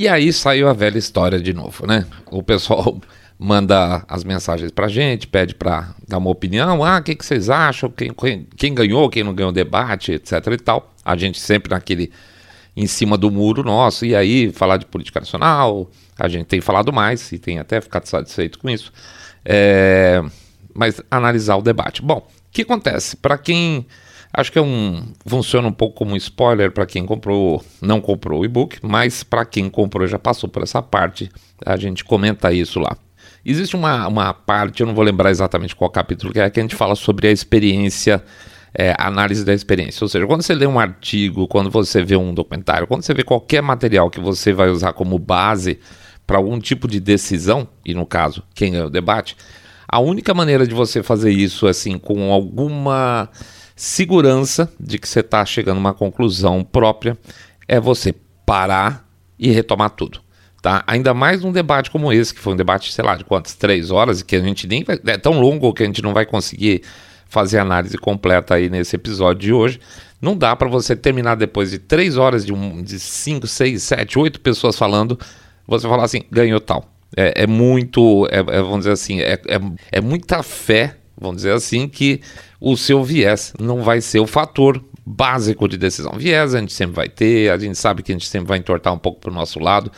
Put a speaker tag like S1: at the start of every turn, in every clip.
S1: E aí saiu a velha história de novo, né? O pessoal manda as mensagens pra gente, pede para dar uma opinião, ah, o que, que vocês acham, quem, quem, quem ganhou, quem não ganhou o debate, etc e tal. A gente sempre naquele em cima do muro nosso, e aí falar de política nacional, a gente tem falado mais e tem até ficado satisfeito com isso, é, mas analisar o debate. Bom, o que acontece? Para quem. Acho que é um. Funciona um pouco como um spoiler para quem comprou, não comprou o e-book, mas para quem comprou já passou por essa parte, a gente comenta isso lá. Existe uma, uma parte, eu não vou lembrar exatamente qual capítulo que é, que a gente fala sobre a experiência, é, análise da experiência. Ou seja, quando você lê um artigo, quando você vê um documentário, quando você vê qualquer material que você vai usar como base para algum tipo de decisão, e no caso, quem é o debate, a única maneira de você fazer isso, assim, com alguma segurança de que você está chegando a uma conclusão própria, é você parar e retomar tudo. Tá? Ainda mais num debate como esse, que foi um debate, sei lá, de quantas? Três horas, e que a gente nem vai, é tão longo que a gente não vai conseguir fazer análise completa aí nesse episódio de hoje. Não dá para você terminar depois de três horas de, um, de cinco, seis, sete, oito pessoas falando, você falar assim, ganhou tal. É, é muito, é, é, vamos dizer assim, é, é, é muita fé, vamos dizer assim, que o seu viés não vai ser o fator básico de decisão. Viés a gente sempre vai ter, a gente sabe que a gente sempre vai entortar um pouco para o nosso lado,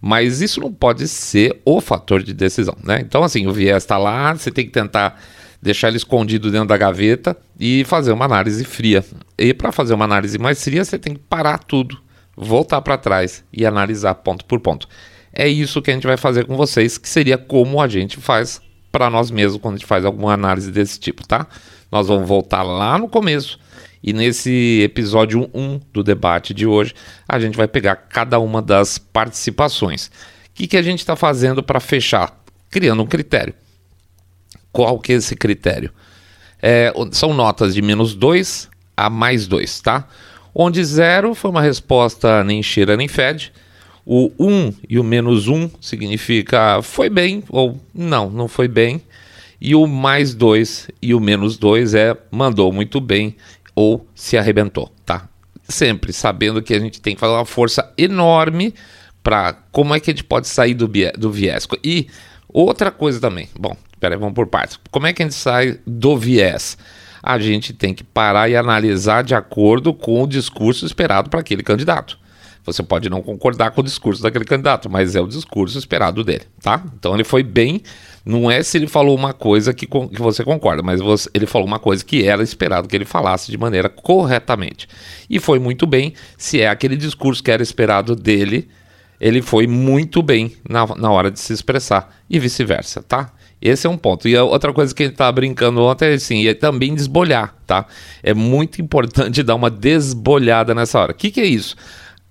S1: mas isso não pode ser o fator de decisão, né? Então, assim, o viés está lá, você tem que tentar deixar ele escondido dentro da gaveta e fazer uma análise fria. E para fazer uma análise mais fria, você tem que parar tudo, voltar para trás e analisar ponto por ponto. É isso que a gente vai fazer com vocês, que seria como a gente faz para nós mesmos quando a gente faz alguma análise desse tipo, tá? Nós vamos voltar lá no começo e nesse episódio 1 do debate de hoje, a gente vai pegar cada uma das participações. O que, que a gente está fazendo para fechar? Criando um critério. Qual que é esse critério? É, são notas de menos 2 a mais 2, tá? Onde zero foi uma resposta nem cheira nem fede. O 1 um e o menos 1 um significa foi bem ou não, não foi bem. E o mais 2 e o menos 2 é mandou muito bem ou se arrebentou, tá? Sempre sabendo que a gente tem que fazer uma força enorme para como é que a gente pode sair do, do viés. E outra coisa também, bom, peraí, vamos por partes. Como é que a gente sai do viés? A gente tem que parar e analisar de acordo com o discurso esperado para aquele candidato. Você pode não concordar com o discurso daquele candidato, mas é o discurso esperado dele, tá? Então ele foi bem. Não é se ele falou uma coisa que, que você concorda, mas você, ele falou uma coisa que era esperado que ele falasse de maneira corretamente. E foi muito bem. Se é aquele discurso que era esperado dele, ele foi muito bem na, na hora de se expressar e vice-versa, tá? Esse é um ponto. E outra coisa que ele estava brincando ontem é assim, é também desbolhar, tá? É muito importante dar uma desbolhada nessa hora. O que, que é isso?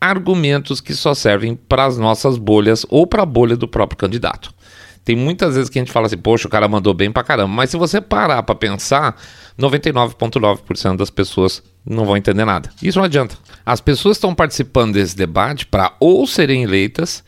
S1: argumentos que só servem para as nossas bolhas ou para a bolha do próprio candidato. Tem muitas vezes que a gente fala assim, poxa, o cara mandou bem pra caramba, mas se você parar para pensar, 99,9% das pessoas não vão entender nada. Isso não adianta. As pessoas estão participando desse debate para ou serem eleitas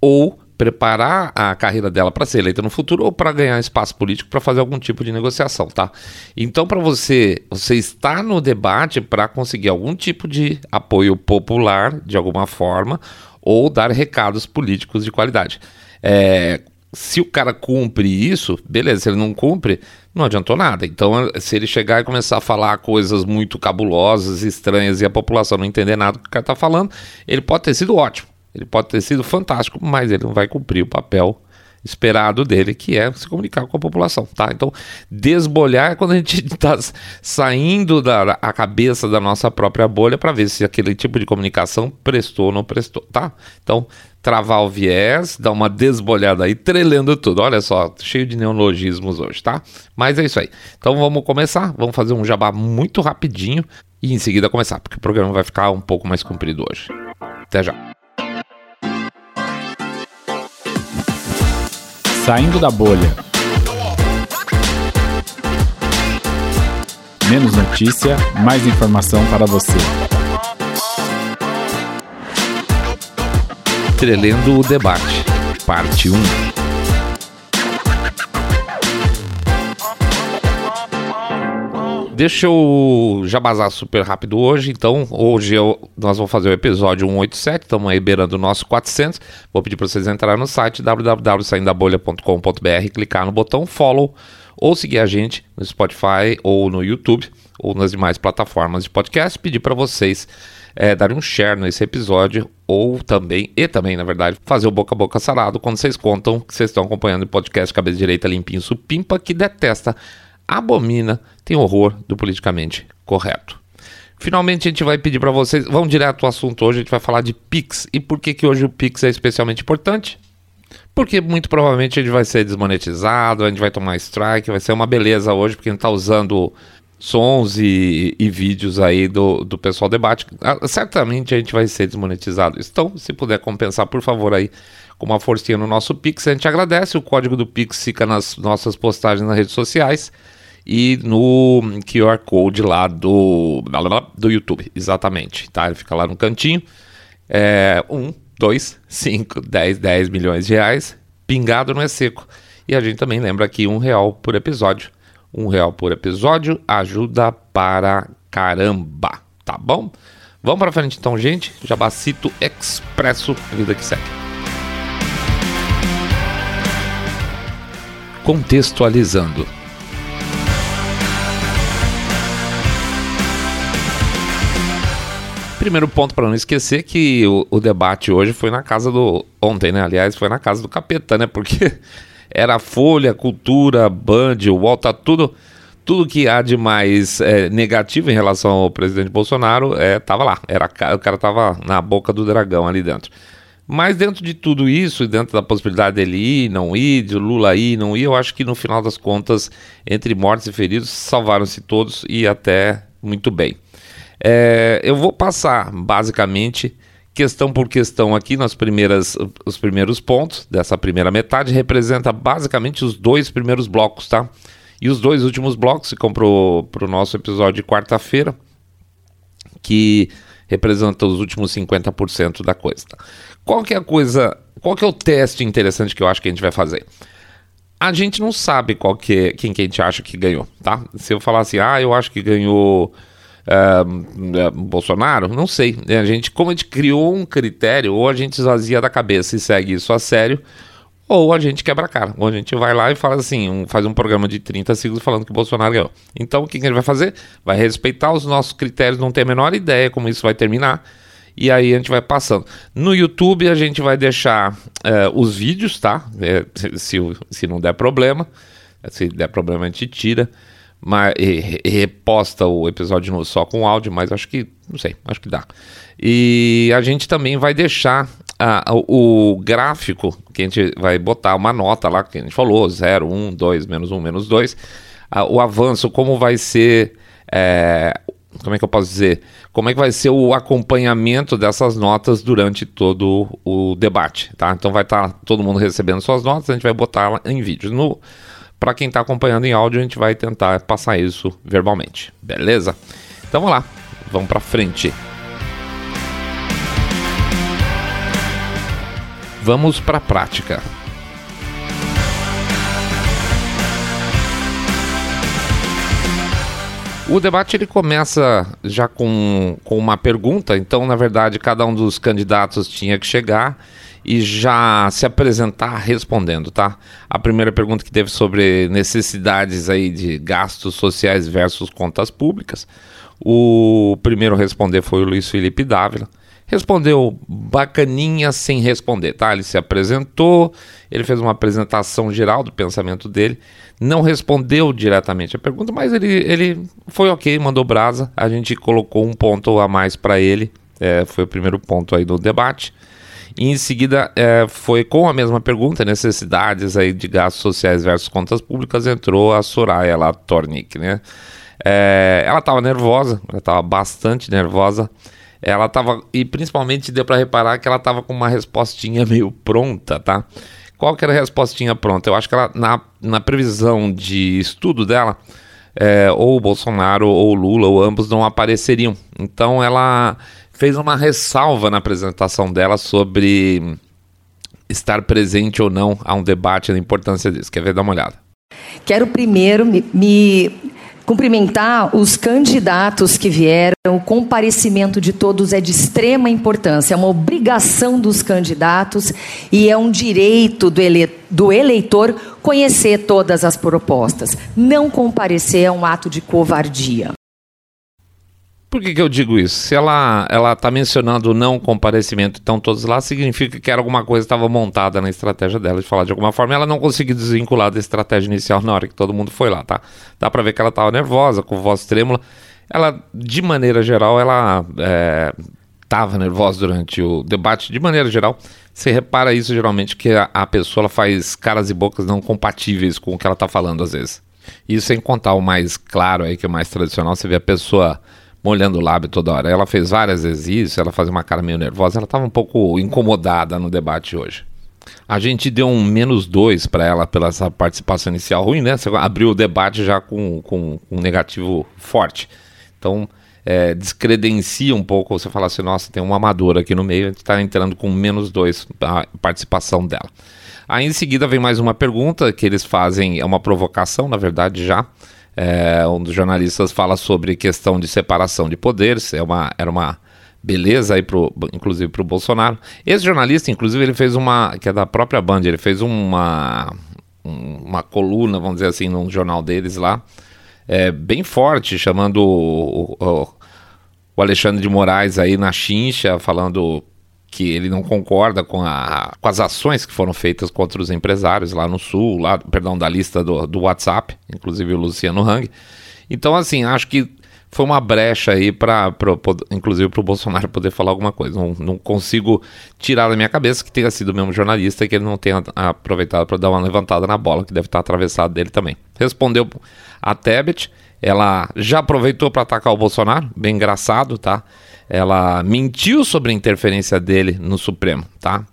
S1: ou preparar a carreira dela para ser eleita no futuro ou para ganhar espaço político para fazer algum tipo de negociação, tá? Então, para você, você está no debate para conseguir algum tipo de apoio popular, de alguma forma, ou dar recados políticos de qualidade. É, se o cara cumpre isso, beleza. Se ele não cumpre, não adiantou nada. Então, se ele chegar e começar a falar coisas muito cabulosas, estranhas e a população não entender nada do que o cara está falando, ele pode ter sido ótimo. Ele pode ter sido fantástico, mas ele não vai cumprir o papel esperado dele, que é se comunicar com a população, tá? Então, desbolhar é quando a gente está saindo da a cabeça da nossa própria bolha para ver se aquele tipo de comunicação prestou ou não prestou, tá? Então, travar o viés, dar uma desbolhada aí, trelando tudo. Olha só, cheio de neologismos hoje, tá? Mas é isso aí. Então, vamos começar, vamos fazer um jabá muito rapidinho e em seguida começar, porque o programa vai ficar um pouco mais comprido hoje. Até já.
S2: Saindo da bolha. Menos notícia, mais informação para você.
S1: Trelendo o debate, parte 1. Deixa eu já super rápido hoje. Então, hoje eu, nós vamos fazer o episódio 187. Estamos aí beirando o nosso 400. Vou pedir para vocês entrarem no site www.saindabolha.com.br, clicar no botão follow ou seguir a gente no Spotify ou no YouTube ou nas demais plataformas de podcast. Pedir para vocês é, darem um share nesse episódio ou também, e também, na verdade, fazer o boca a boca sarado quando vocês contam que vocês estão acompanhando o podcast Cabeça Direita Limpinho Supimpa, que detesta abomina, tem horror do politicamente correto. Finalmente a gente vai pedir para vocês, vamos direto ao assunto hoje, a gente vai falar de Pix. E por que, que hoje o Pix é especialmente importante? Porque muito provavelmente a gente vai ser desmonetizado, a gente vai tomar strike, vai ser uma beleza hoje, porque a gente está usando sons e, e, vídeos aí do, do pessoal debate. Ah, certamente a gente vai ser desmonetizado. Então, se puder compensar, por favor, aí com uma forcinha no nosso Pix, a gente agradece. O código do Pix fica nas nossas postagens nas redes sociais e no QR Code lá do, do YouTube, exatamente, tá? Ele fica lá no cantinho. É, um, dois, cinco, dez, dez milhões de reais, pingado não é seco. E a gente também lembra aqui um real por episódio. Um real por episódio ajuda para caramba, tá bom? Vamos para frente então, gente. Jabacito Expresso, vida que segue. Contextualizando. primeiro ponto para não esquecer que o, o, debate hoje foi na casa do. Ontem, né? Aliás, foi na casa do capeta, né? Porque era Folha, Cultura, Band, UOL, tá tudo. Tudo que há de mais é, negativo em relação ao presidente Bolsonaro é, tava lá. Era, o cara tava na boca do dragão ali dentro. Mas dentro de tudo isso, dentro da possibilidade dele ir, não ir, de Lula ir, não ir, eu acho que no final das contas, entre mortes e feridos, salvaram-se todos e até muito bem. É, eu vou passar basicamente questão por questão aqui nas primeiras, os primeiros pontos dessa primeira metade representa basicamente os dois primeiros blocos, tá? E os dois últimos blocos ficam para o nosso episódio de quarta-feira, que representa os últimos 50% da coisa. Tá? Qual que é a coisa, qual que é o teste interessante que eu acho que a gente vai fazer? A gente não sabe qual que é, quem que a gente acha que ganhou, tá? Se eu falar assim, ah, eu acho que ganhou uh, Bolsonaro? Não sei. A gente, como a gente criou um critério, ou a gente esvazia da cabeça e segue isso a sério, ou a gente quebra a cara. Ou a gente vai lá e fala assim, um, faz um programa de 30 segundos falando que o Bolsonaro ganhou. Então o que, gente vai fazer? Vai respeitar os nossos critérios, não tem a menor ideia como isso vai terminar. E aí a gente vai passando. No YouTube a gente vai deixar uh, os vídeos, tá? É, se, se não der problema. Se der problema a gente tira mas, e, reposta o episódio só com áudio, mas acho que, não sei, acho que dá. E a gente também vai deixar a, o, o gráfico, que a gente vai botar uma nota lá, que a gente falou, 0, 1, 2, menos 1, menos 2, o avanço, como vai ser, é, como é que eu posso dizer, como é que vai ser o acompanhamento dessas notas durante todo o debate, tá? Então vai estar tá todo mundo recebendo suas notas, a gente vai botar em vídeo. No, para quem está acompanhando em áudio, a gente vai tentar passar isso verbalmente, beleza? Então vamos lá, vamos para frente. Vamos para a prática. O debate ele começa já com, com uma pergunta, então, na verdade, cada um dos candidatos tinha que chegar e já se apresentar respondendo, tá? A primeira pergunta que teve sobre necessidades aí de gastos sociais versus contas públicas. O primeiro a responder foi o Luiz Felipe Dávila. Respondeu bacaninha sem responder, tá? Ele se apresentou, ele fez uma apresentação geral do pensamento dele, não respondeu diretamente a pergunta, mas ele, ele foi ok, mandou brasa. A gente colocou um ponto a mais para ele, é, foi o primeiro ponto aí do debate. E em seguida, é, foi com a mesma pergunta, necessidades aí de gastos sociais versus contas públicas, entrou a Soraya lá, Tornik, né? É, ela estava nervosa, ela estava bastante nervosa. Ela estava, e principalmente deu para reparar que ela estava com uma respostinha meio pronta, tá? Qual que era a respostinha pronta? Eu acho que ela, na, na previsão de estudo dela, é, ou o Bolsonaro ou o Lula, ou ambos não apareceriam. Então ela fez uma ressalva na apresentação dela sobre estar presente ou não a um debate da importância disso. Quer ver? Dá uma olhada.
S3: Quero primeiro me, me Cumprimentar os candidatos que vieram, o comparecimento de todos é de extrema importância, é uma obrigação dos candidatos e é um direito do, ele, do eleitor conhecer todas as propostas. Não comparecer é um ato de covardia.
S1: Por que, que eu digo isso? Se ela ela está mencionando não comparecimento, então todos lá, significa que era alguma coisa estava montada na estratégia dela de falar de alguma forma. Ela não conseguiu desvincular da estratégia inicial na hora que todo mundo foi lá, tá? Dá para ver que ela estava nervosa, com voz trêmula. Ela, de maneira geral, ela estava é, nervosa durante o debate. De maneira geral, você repara isso geralmente que a, a pessoa faz caras e bocas não compatíveis com o que ela está falando às vezes. Isso sem contar o mais claro aí, que é o mais tradicional, você vê a pessoa molhando o lábio toda hora. Ela fez várias vezes isso, ela fazia uma cara meio nervosa, ela estava um pouco incomodada no debate hoje. A gente deu um menos dois para ela pela essa participação inicial ruim, né? Você abriu o debate já com, com, com um negativo forte. Então, é, descredencia um pouco você falar assim, nossa, tem uma amadora aqui no meio, a gente está entrando com menos dois a participação dela. Aí em seguida vem mais uma pergunta que eles fazem, é uma provocação, na verdade, já. É, um dos jornalistas fala sobre questão de separação de poderes, é uma, era uma beleza aí pro, inclusive para o Bolsonaro. Esse jornalista, inclusive, ele fez uma, que é da própria Band, ele fez uma, uma coluna, vamos dizer assim, num jornal deles lá, é, bem forte, chamando o, o, o Alexandre de Moraes aí na chincha, falando que ele não concorda com, a, com as ações que foram feitas contra os empresários lá no Sul, lá, perdão, da lista do, do WhatsApp, inclusive o Luciano Hang. Então, assim, acho que foi uma brecha aí para, inclusive, para o Bolsonaro poder falar alguma coisa. Não, não, consigo tirar da minha cabeça que tenha sido o mesmo jornalista e que ele não tenha aproveitado para dar uma levantada na bola, que deve estar atravessado dele também. Respondeu a Tebet, ela já aproveitou para atacar o Bolsonaro, bem engraçado, tá? Ela mentiu sobre a interferência dele no Supremo, tá?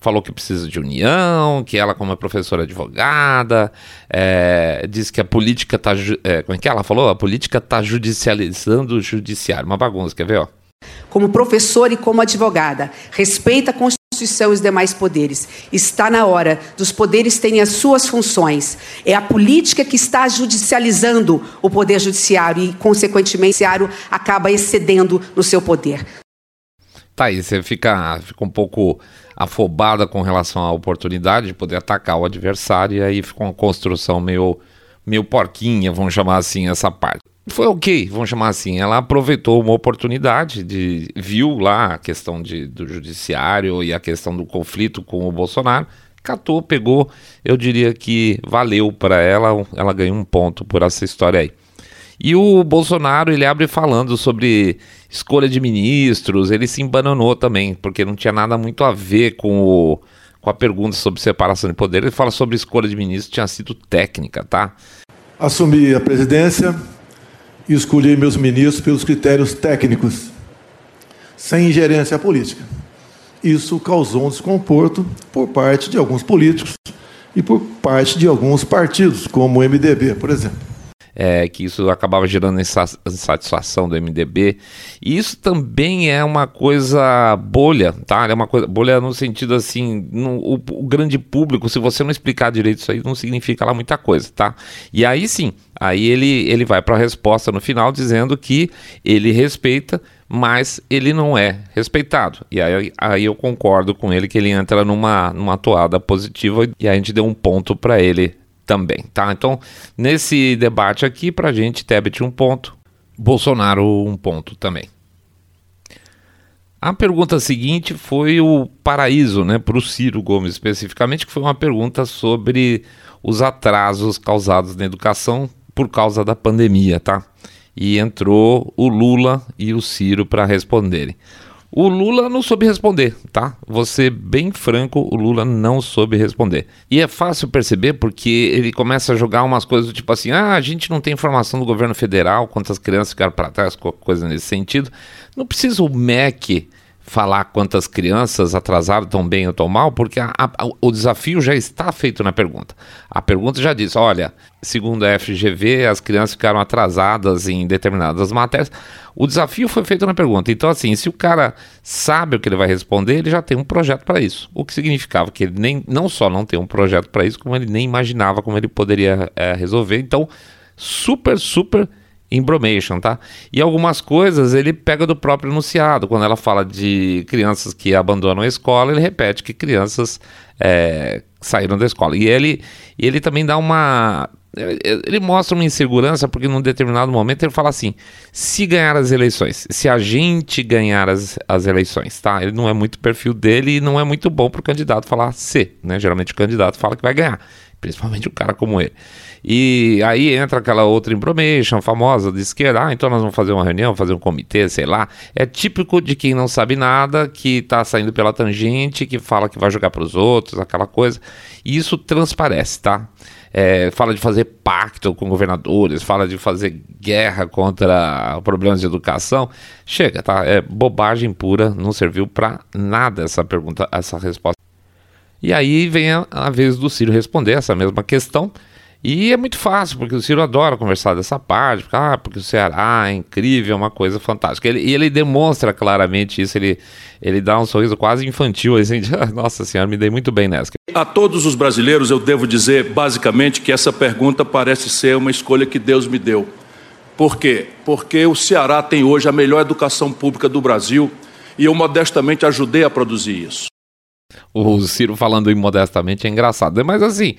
S1: Falou que precisa de união, que ela, como é professora advogada, é, diz que a política está. É, como é que ela falou? A política está judicializando o judiciário. Uma bagunça, quer ver? Ó?
S4: Como professora e como advogada, respeita a Constituição Constituição e os demais poderes. Está na hora dos poderes terem as suas funções. É a política que está judicializando o poder judiciário e, consequentemente, o judiciário acaba excedendo no seu poder.
S1: Tá aí, você fica, fica um pouco afobada com relação à oportunidade de poder atacar o adversário e aí fica uma construção meio, meio porquinha, vamos chamar assim, essa parte foi ok, vamos chamar assim. Ela aproveitou uma oportunidade de viu lá a questão de, do judiciário e a questão do conflito com o Bolsonaro, catou, pegou. Eu diria que valeu para ela, ela ganhou um ponto por essa história aí. E o Bolsonaro ele abre falando sobre escolha de ministros, ele se embananou também, porque não tinha nada muito a ver com o, com a pergunta sobre separação de poder. Ele fala sobre escolha de ministros, tinha sido técnica, tá?
S5: Assumi a presidência e escolhi meus ministros pelos critérios técnicos, sem ingerência política. Isso causou um desconforto por parte de alguns políticos e por parte de alguns partidos, como o MDB, por exemplo
S1: é, que isso acabava gerando insatisfação do MDB. E isso também é uma coisa bolha, tá? É uma coisa bolha no sentido assim, no, o, o, grande público, se você não explicar direito isso aí, não significa lá muita coisa, tá? E aí sim, aí ele, ele vai para a resposta no final dizendo que ele respeita, mas ele não é respeitado. E aí, aí eu concordo com ele que ele entra numa, numa toada positiva e a gente deu um ponto para ele também, tá? Então, nesse debate aqui, para a gente, Tebet um ponto, Bolsonaro um ponto também. A pergunta seguinte foi o paraíso, né, para o Ciro Gomes especificamente, que foi uma pergunta sobre os atrasos causados na educação por causa da pandemia, tá? E entrou o Lula e o Ciro para responderem. O Lula não soube responder, tá? Ser bem franco, o Lula não soube responder. E é fácil perceber porque ele começa a jogar umas coisas do tipo assim: ah, a gente não tem informação do governo federal, quantas crianças ficaram para trás, coisa nesse sentido. Não precisa o MEC falar quantas crianças atrasaram tão bem ou tão mal, porque a, a, o desafio já está feito na pergunta. A pergunta já diz: olha, segundo a FGV, as crianças ficaram atrasadas em determinadas matérias. O desafio foi feito na pergunta. Então, assim, se o cara sabe o que ele vai responder, ele já tem um projeto para isso. O que significava que ele nem, não só não tem um projeto para isso, como ele nem imaginava como ele poderia é, resolver. Então, super, super embromation, tá? E algumas coisas ele pega do próprio enunciado. Quando ela fala de crianças que abandonam a escola, ele repete que crianças é, saíram da escola. E ele, ele também dá uma. Ele mostra uma insegurança porque num determinado momento ele fala assim: se ganhar as eleições, se a gente ganhar as, as eleições, tá? Ele não é muito perfil dele e não é muito bom para o candidato falar se, né? Geralmente o candidato fala que vai ganhar, principalmente um cara como ele. E aí entra aquela outra information famosa de esquerda, ah, então nós vamos fazer uma reunião, fazer um comitê, sei lá. É típico de quem não sabe nada, que está saindo pela tangente, que fala que vai jogar para os outros, aquela coisa. E isso transparece, tá? É, fala de fazer pacto com governadores, fala de fazer guerra contra problemas de educação. Chega, tá? É bobagem pura, não serviu para nada essa pergunta, essa resposta. E aí vem a, a vez do Ciro responder essa mesma questão. E é muito fácil, porque o Ciro adora conversar dessa parte, porque, ah, porque o Ceará é incrível, é uma coisa fantástica. Ele, e ele demonstra claramente isso, ele, ele dá um sorriso quase infantil, assim, de, nossa senhora, me dei muito bem nessa.
S6: A todos os brasileiros eu devo dizer, basicamente, que essa pergunta parece ser uma escolha que Deus me deu. Por quê? Porque o Ceará tem hoje a melhor educação pública do Brasil e eu modestamente ajudei a produzir isso.
S1: O Ciro falando imodestamente é engraçado, mas assim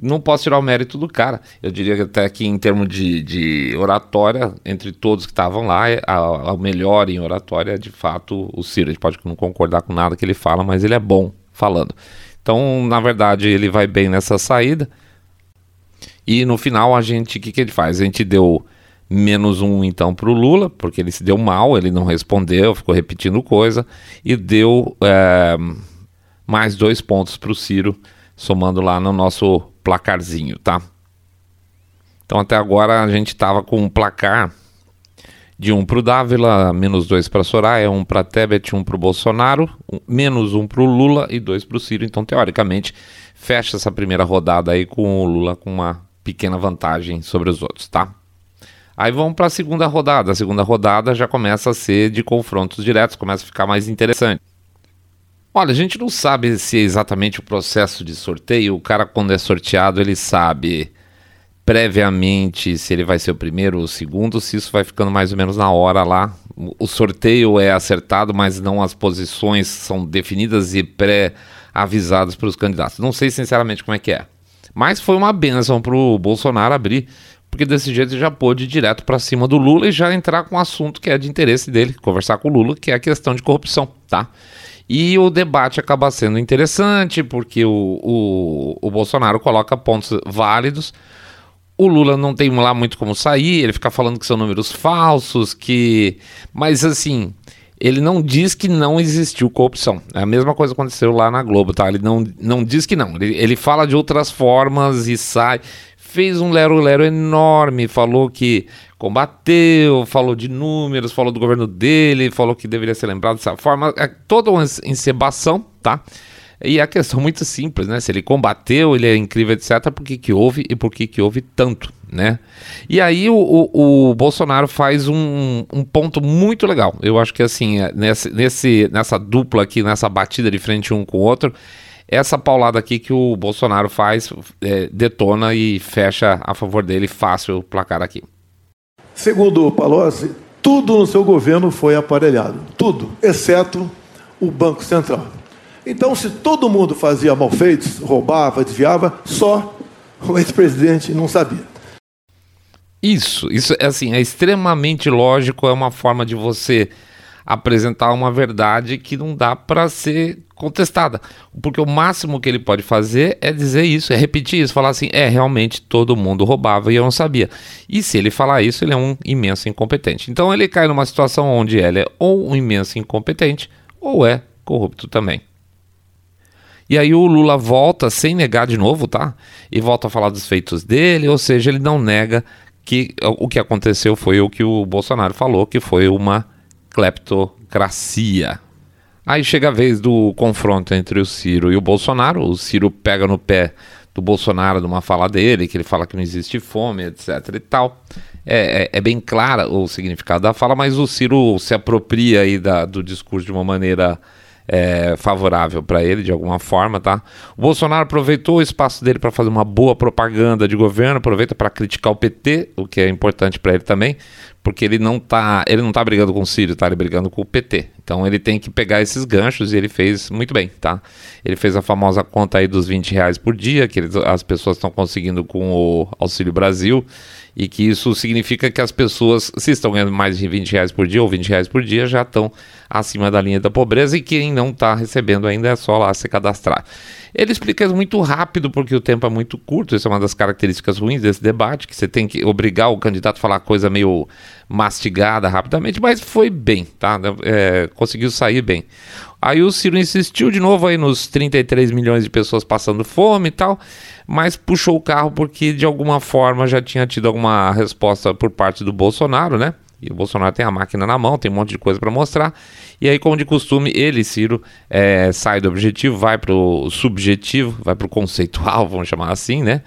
S1: não posso tirar o mérito do cara. Eu diria até que em termos de, de oratória, entre todos que estavam lá, o melhor em oratória é de fato o Ciro. A gente pode não concordar com nada que ele fala, mas ele é bom falando. Então, na verdade, ele vai bem nessa saída. E no final, a gente, o que, que ele faz? A gente deu menos um então para o Lula, porque ele se deu mal, ele não respondeu, ficou repetindo coisa, e deu é, mais dois pontos para o Ciro, somando lá no nosso placarzinho, tá? Então até agora a gente estava com um placar de 1 um para o Dávila, menos 2 para Soraya, 1 um para Tebet, 1 um para o Bolsonaro, menos 1 um para o Lula e 2 para o Ciro. Então, teoricamente, fecha essa primeira rodada aí com o Lula com uma pequena vantagem sobre os outros, tá? Aí vamos para a segunda rodada. A segunda rodada já começa a ser de confrontos diretos, começa a ficar mais interessante. Olha, a gente não sabe se é exatamente o processo de sorteio. O cara, quando é sorteado, ele sabe previamente se ele vai ser o primeiro ou o segundo, se isso vai ficando mais ou menos na hora lá. O sorteio é acertado, mas não as posições são definidas e pré-avisadas para os candidatos. Não sei sinceramente como é que é. Mas foi uma benção para o Bolsonaro abrir, porque desse jeito ele já pôde ir direto para cima do Lula e já entrar com um assunto que é de interesse dele, conversar com o Lula, que é a questão de corrupção, tá? E o debate acaba sendo interessante, porque o, o, o Bolsonaro coloca pontos válidos. O Lula não tem lá muito como sair, ele fica falando que são números falsos, que. Mas assim, ele não diz que não existiu corrupção. É a mesma coisa que aconteceu lá na Globo, tá? Ele não, não diz que não. Ele, ele fala de outras formas e sai fez um lero-lero enorme, falou que combateu, falou de números, falou do governo dele, falou que deveria ser lembrado dessa forma. É toda uma encebação, tá? E a questão muito simples, né? Se ele combateu, ele é incrível, etc., por que, que houve e por que, que houve tanto, né? E aí o, o, o Bolsonaro faz um, um, ponto muito legal. Eu acho que assim, é, nesse, nesse, nessa dupla aqui, nessa batida de frente um com o outro, essa paulada aqui que o Bolsonaro faz é, detona e fecha a favor dele fácil o placar aqui.
S5: Segundo o Palocci, tudo no seu governo foi aparelhado, tudo, exceto o Banco Central. Então, se todo mundo fazia malfeitos, roubava, desviava, só o ex-presidente não sabia.
S1: Isso, isso é assim, é extremamente lógico, é uma forma de você apresentar uma verdade que não dá para ser contestada. Porque o máximo que ele pode fazer é dizer isso, é repetir isso, falar assim: é, realmente todo mundo roubava e eu não sabia. E se ele falar isso, ele é um imenso incompetente. Então ele cai numa situação onde ele é ou um imenso incompetente ou é corrupto também. E aí o Lula volta sem negar de novo, tá? E volta a falar dos feitos dele, ou seja, ele não nega que o que aconteceu foi o que o Bolsonaro falou, que foi uma cleptocracia. Aí chega a vez do confronto entre o Ciro e o Bolsonaro. O Ciro pega no pé do Bolsonaro numa fala dele, que ele fala que não existe fome, etc e tal. É, é, é bem clara o significado da fala, mas o Ciro se apropria aí da, do discurso de uma maneira é, favorável para ele de alguma forma, tá? O Bolsonaro aproveitou o espaço dele para fazer uma boa propaganda de governo, aproveita para criticar o PT, o que é importante para ele também, porque ele não tá, ele não tá brigando com o Ciro, tá ele brigando com o PT. Então ele tem que pegar esses ganchos e ele fez muito bem, tá? Ele fez a famosa conta aí dos 20 reais por dia, que as pessoas estão conseguindo com o Auxílio Brasil e que isso significa que as pessoas, se estão ganhando mais de 20 reais por dia ou 20 reais por dia, já estão acima da linha da pobreza e quem não está recebendo ainda é só lá se cadastrar. Ele explica muito rápido porque o tempo é muito curto, isso é uma das características ruins desse debate, que você tem que obrigar o candidato a falar coisa meio mastigada rapidamente, mas foi bem, tá? É, conseguiu sair bem. Aí o Ciro insistiu de novo aí nos 33 milhões de pessoas passando fome e tal, mas puxou o carro porque de alguma forma já tinha tido alguma resposta por parte do Bolsonaro, né? E o Bolsonaro tem a máquina na mão, tem um monte de coisa para mostrar. E aí, como de costume, ele, Ciro, é, sai do objetivo, vai para o subjetivo, vai para o conceitual, vamos chamar assim, né?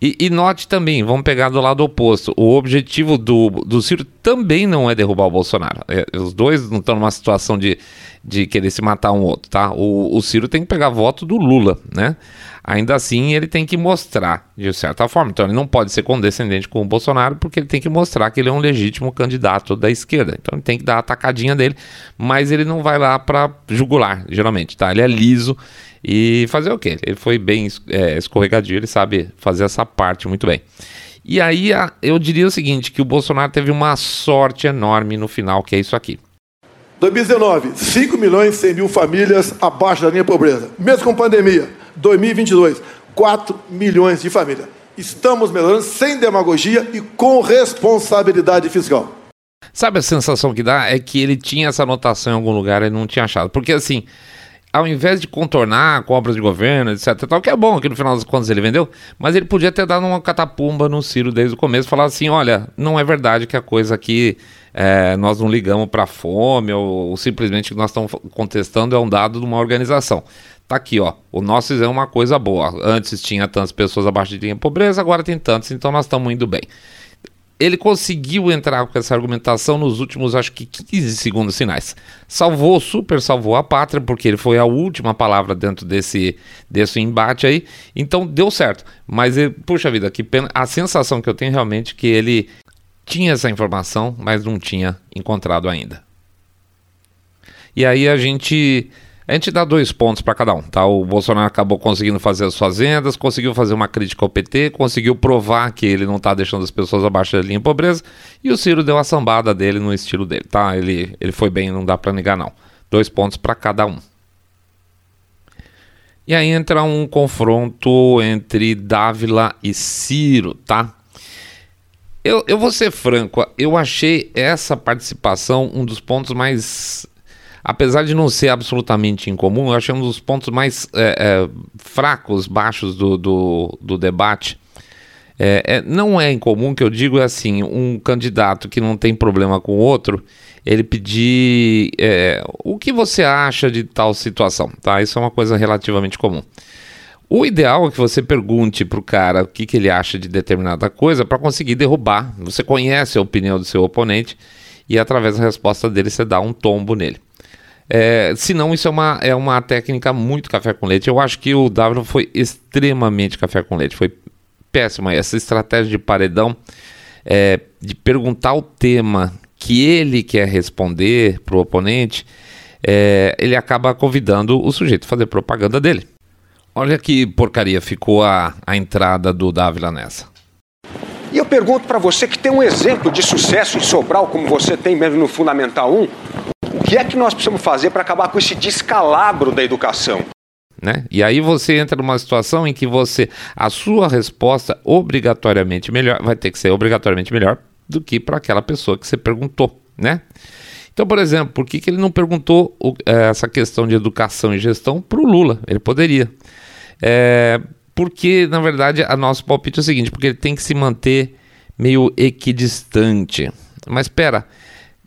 S1: E, e, note também, vamos pegar do lado oposto, o objetivo do, do Ciro também não é derrubar o Bolsonaro. É, os dois não estão numa situação de, de querer se matar um outro, tá? O, o Ciro tem que pegar voto do Lula, né? Ainda assim, ele tem que mostrar, de certa forma. Então, ele não pode ser condescendente com o Bolsonaro, porque ele tem que mostrar que ele é um legítimo candidato da esquerda. Então, ele tem que dar a atacadinha dele, mas ele não vai lá para jugular, geralmente, tá? Ele é liso e fazer o quê? Ele foi bem é, escorregadio, ele sabe fazer essa parte muito bem. E aí, eu diria o seguinte, que o Bolsonaro teve uma sorte enorme no final, que é isso aqui.
S5: 2019, 5 milhões e 100 mil famílias abaixo da linha pobreza. Mesmo com pandemia, 2022, 4 milhões de famílias. Estamos melhorando sem demagogia e com responsabilidade fiscal.
S1: Sabe a sensação que dá? É que ele tinha essa anotação em algum lugar e não tinha achado. Porque assim, ao invés de contornar compras de governo, etc, tal, que é bom que no final das contas ele vendeu, mas ele podia ter dado uma catapumba no Ciro desde o começo, falar assim, olha, não é verdade que a coisa aqui é, nós não ligamos para fome ou, ou simplesmente que nós estamos contestando é um dado de uma organização. Tá aqui, ó. O nosso é uma coisa boa. Antes tinha tantas pessoas abaixo de linha de pobreza, agora tem tantas, então nós estamos indo bem. Ele conseguiu entrar com essa argumentação nos últimos, acho que 15 segundos finais. Salvou, super salvou a pátria, porque ele foi a última palavra dentro desse, desse embate aí. Então deu certo. Mas, ele, puxa vida, que pena. A sensação que eu tenho realmente é que ele tinha essa informação, mas não tinha encontrado ainda. E aí a gente a gente dá dois pontos para cada um, tá? O Bolsonaro acabou conseguindo fazer as suas vendas, conseguiu fazer uma crítica ao PT, conseguiu provar que ele não está deixando as pessoas abaixo da linha de pobreza, e o Ciro deu a sambada dele no estilo dele, tá? Ele, ele foi bem, não dá para negar não. Dois pontos para cada um. E aí entra um confronto entre Dávila e Ciro, tá? Eu, eu vou ser franco, eu achei essa participação um dos pontos mais apesar de não ser absolutamente incomum, eu achei um dos pontos mais é, é, fracos, baixos do, do, do debate. É, é, não é incomum que eu digo é assim, um candidato que não tem problema com o outro, ele pedir é, o que você acha de tal situação, tá? Isso é uma coisa relativamente comum. O ideal é que você pergunte para o cara o que, que ele acha de determinada coisa para conseguir derrubar. Você conhece a opinião do seu oponente e através da resposta dele você dá um tombo nele. É, se não, isso é uma, é uma técnica muito café com leite. Eu acho que o W foi extremamente café com leite. Foi péssima. Essa estratégia de paredão, é, de perguntar o tema que ele quer responder para o oponente, é, ele acaba convidando o sujeito a fazer propaganda dele. Olha que porcaria ficou a, a entrada do Dávila nessa.
S7: E eu pergunto para você que tem um exemplo de sucesso em Sobral, como você tem mesmo no Fundamental 1, que é que nós precisamos fazer para acabar com esse descalabro da educação?
S1: Né? E aí você entra numa situação em que você a sua resposta obrigatoriamente melhor vai ter que ser obrigatoriamente melhor do que para aquela pessoa que você perguntou, né? Então, por exemplo, por que, que ele não perguntou o, é, essa questão de educação e gestão para o Lula? Ele poderia. É, porque, na verdade, a nosso palpite é o seguinte: porque ele tem que se manter meio equidistante. Mas espera,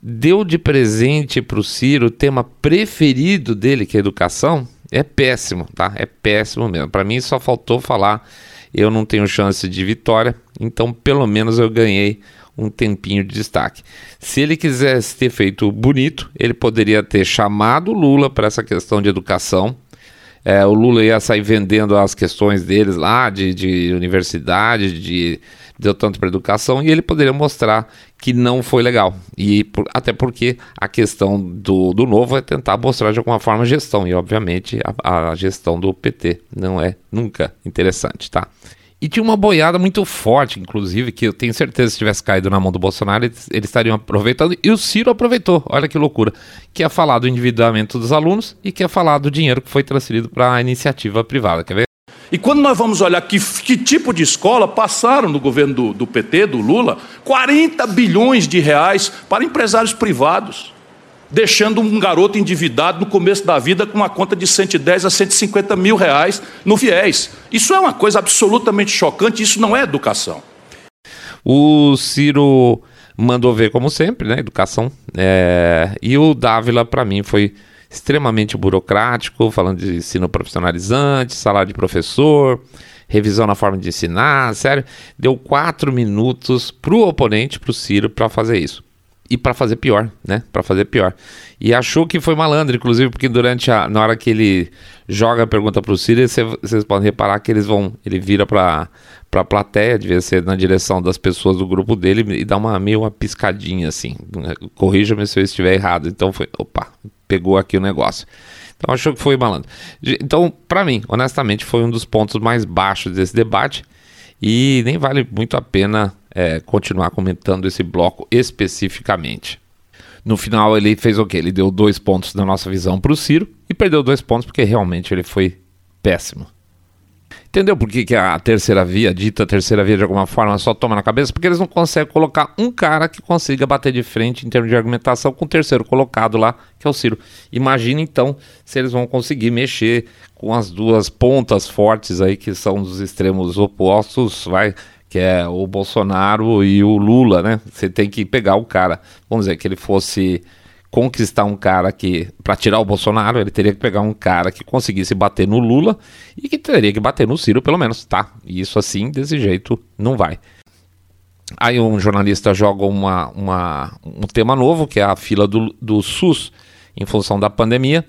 S1: deu de presente para o Ciro o tema preferido dele, que é educação, é péssimo, tá? É péssimo mesmo. Para mim só faltou falar, eu não tenho chance de vitória, então pelo menos eu ganhei um tempinho de destaque. Se ele quisesse ter feito bonito, ele poderia ter chamado Lula para essa questão de educação. É, o Lula ia sair vendendo as questões deles lá, de, de universidade, de deu tanto para educação, e ele poderia mostrar que não foi legal. E por, até porque a questão do, do novo é tentar mostrar de alguma forma a gestão, e obviamente a, a gestão do PT não é nunca interessante, tá? E tinha uma boiada muito forte, inclusive, que eu tenho certeza se tivesse caído na mão do Bolsonaro, eles, eles estariam aproveitando. E o Ciro aproveitou, olha que loucura. Que é falar do endividamento dos alunos e que é falar do dinheiro que foi transferido para a iniciativa privada. Quer ver?
S6: E quando nós vamos olhar que, que tipo de escola passaram no governo do, do PT, do Lula, 40 bilhões de reais para empresários privados deixando um garoto endividado no começo da vida com uma conta de 110 a 150 mil reais no viés. Isso é uma coisa absolutamente chocante, isso não é educação.
S1: O Ciro mandou ver, como sempre, né? Educação. É... E o Dávila, para mim, foi extremamente burocrático, falando de ensino profissionalizante, salário de professor, revisão na forma de ensinar, sério. Deu quatro minutos pro oponente, pro Ciro, para fazer isso e para fazer pior, né? Para fazer pior. E achou que foi malandro, inclusive, porque durante a na hora que ele joga a pergunta para o Sirius, vocês podem reparar que eles vão, ele vira para para a plateia, devia ser na direção das pessoas do grupo dele e dá uma meio uma piscadinha assim. Corrija-me se eu estiver errado. Então foi, opa, pegou aqui o negócio. Então achou que foi malandro. Então, para mim, honestamente, foi um dos pontos mais baixos desse debate e nem vale muito a pena é, continuar comentando esse bloco especificamente. No final ele fez o quê? Ele deu dois pontos na nossa visão para o Ciro e perdeu dois pontos porque realmente ele foi péssimo. Entendeu por que, que a terceira via, dita terceira via de alguma forma, só toma na cabeça? Porque eles não conseguem colocar um cara que consiga bater de frente em termos de argumentação com o terceiro colocado lá, que é o Ciro. Imagina então se eles vão conseguir mexer com as duas pontas fortes aí, que são dos extremos opostos, vai que é o Bolsonaro e o Lula, né? Você tem que pegar o cara, vamos dizer, que ele fosse conquistar um cara que, para tirar o Bolsonaro, ele teria que pegar um cara que conseguisse bater no Lula e que teria que bater no Ciro, pelo menos, tá? E isso assim, desse jeito, não vai. Aí um jornalista joga uma, uma, um tema novo, que é a fila do, do SUS, em função da pandemia,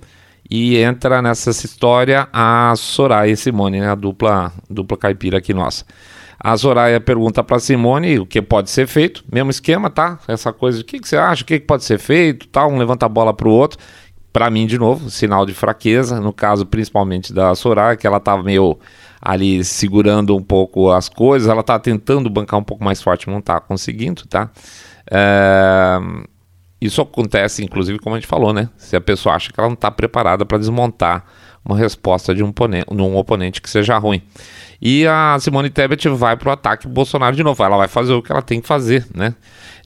S1: e entra nessa história a Soraya e Simone, né? a dupla, dupla caipira aqui nossa. A Zoraia pergunta para Simone o que pode ser feito, mesmo esquema, tá? Essa coisa, o que, que você acha, o que, que pode ser feito, tal, um levanta a bola para o outro. Para mim, de novo, sinal de fraqueza, no caso principalmente da Soraya, que ela estava meio ali segurando um pouco as coisas, ela tá tentando bancar um pouco mais forte, não tá conseguindo, tá? É... Isso acontece, inclusive, como a gente falou, né? Se a pessoa acha que ela não está preparada para desmontar uma resposta de um, oponente, um oponente que seja ruim. E a Simone Tebet vai para o ataque Bolsonaro de novo. Ela vai fazer o que ela tem que fazer, né?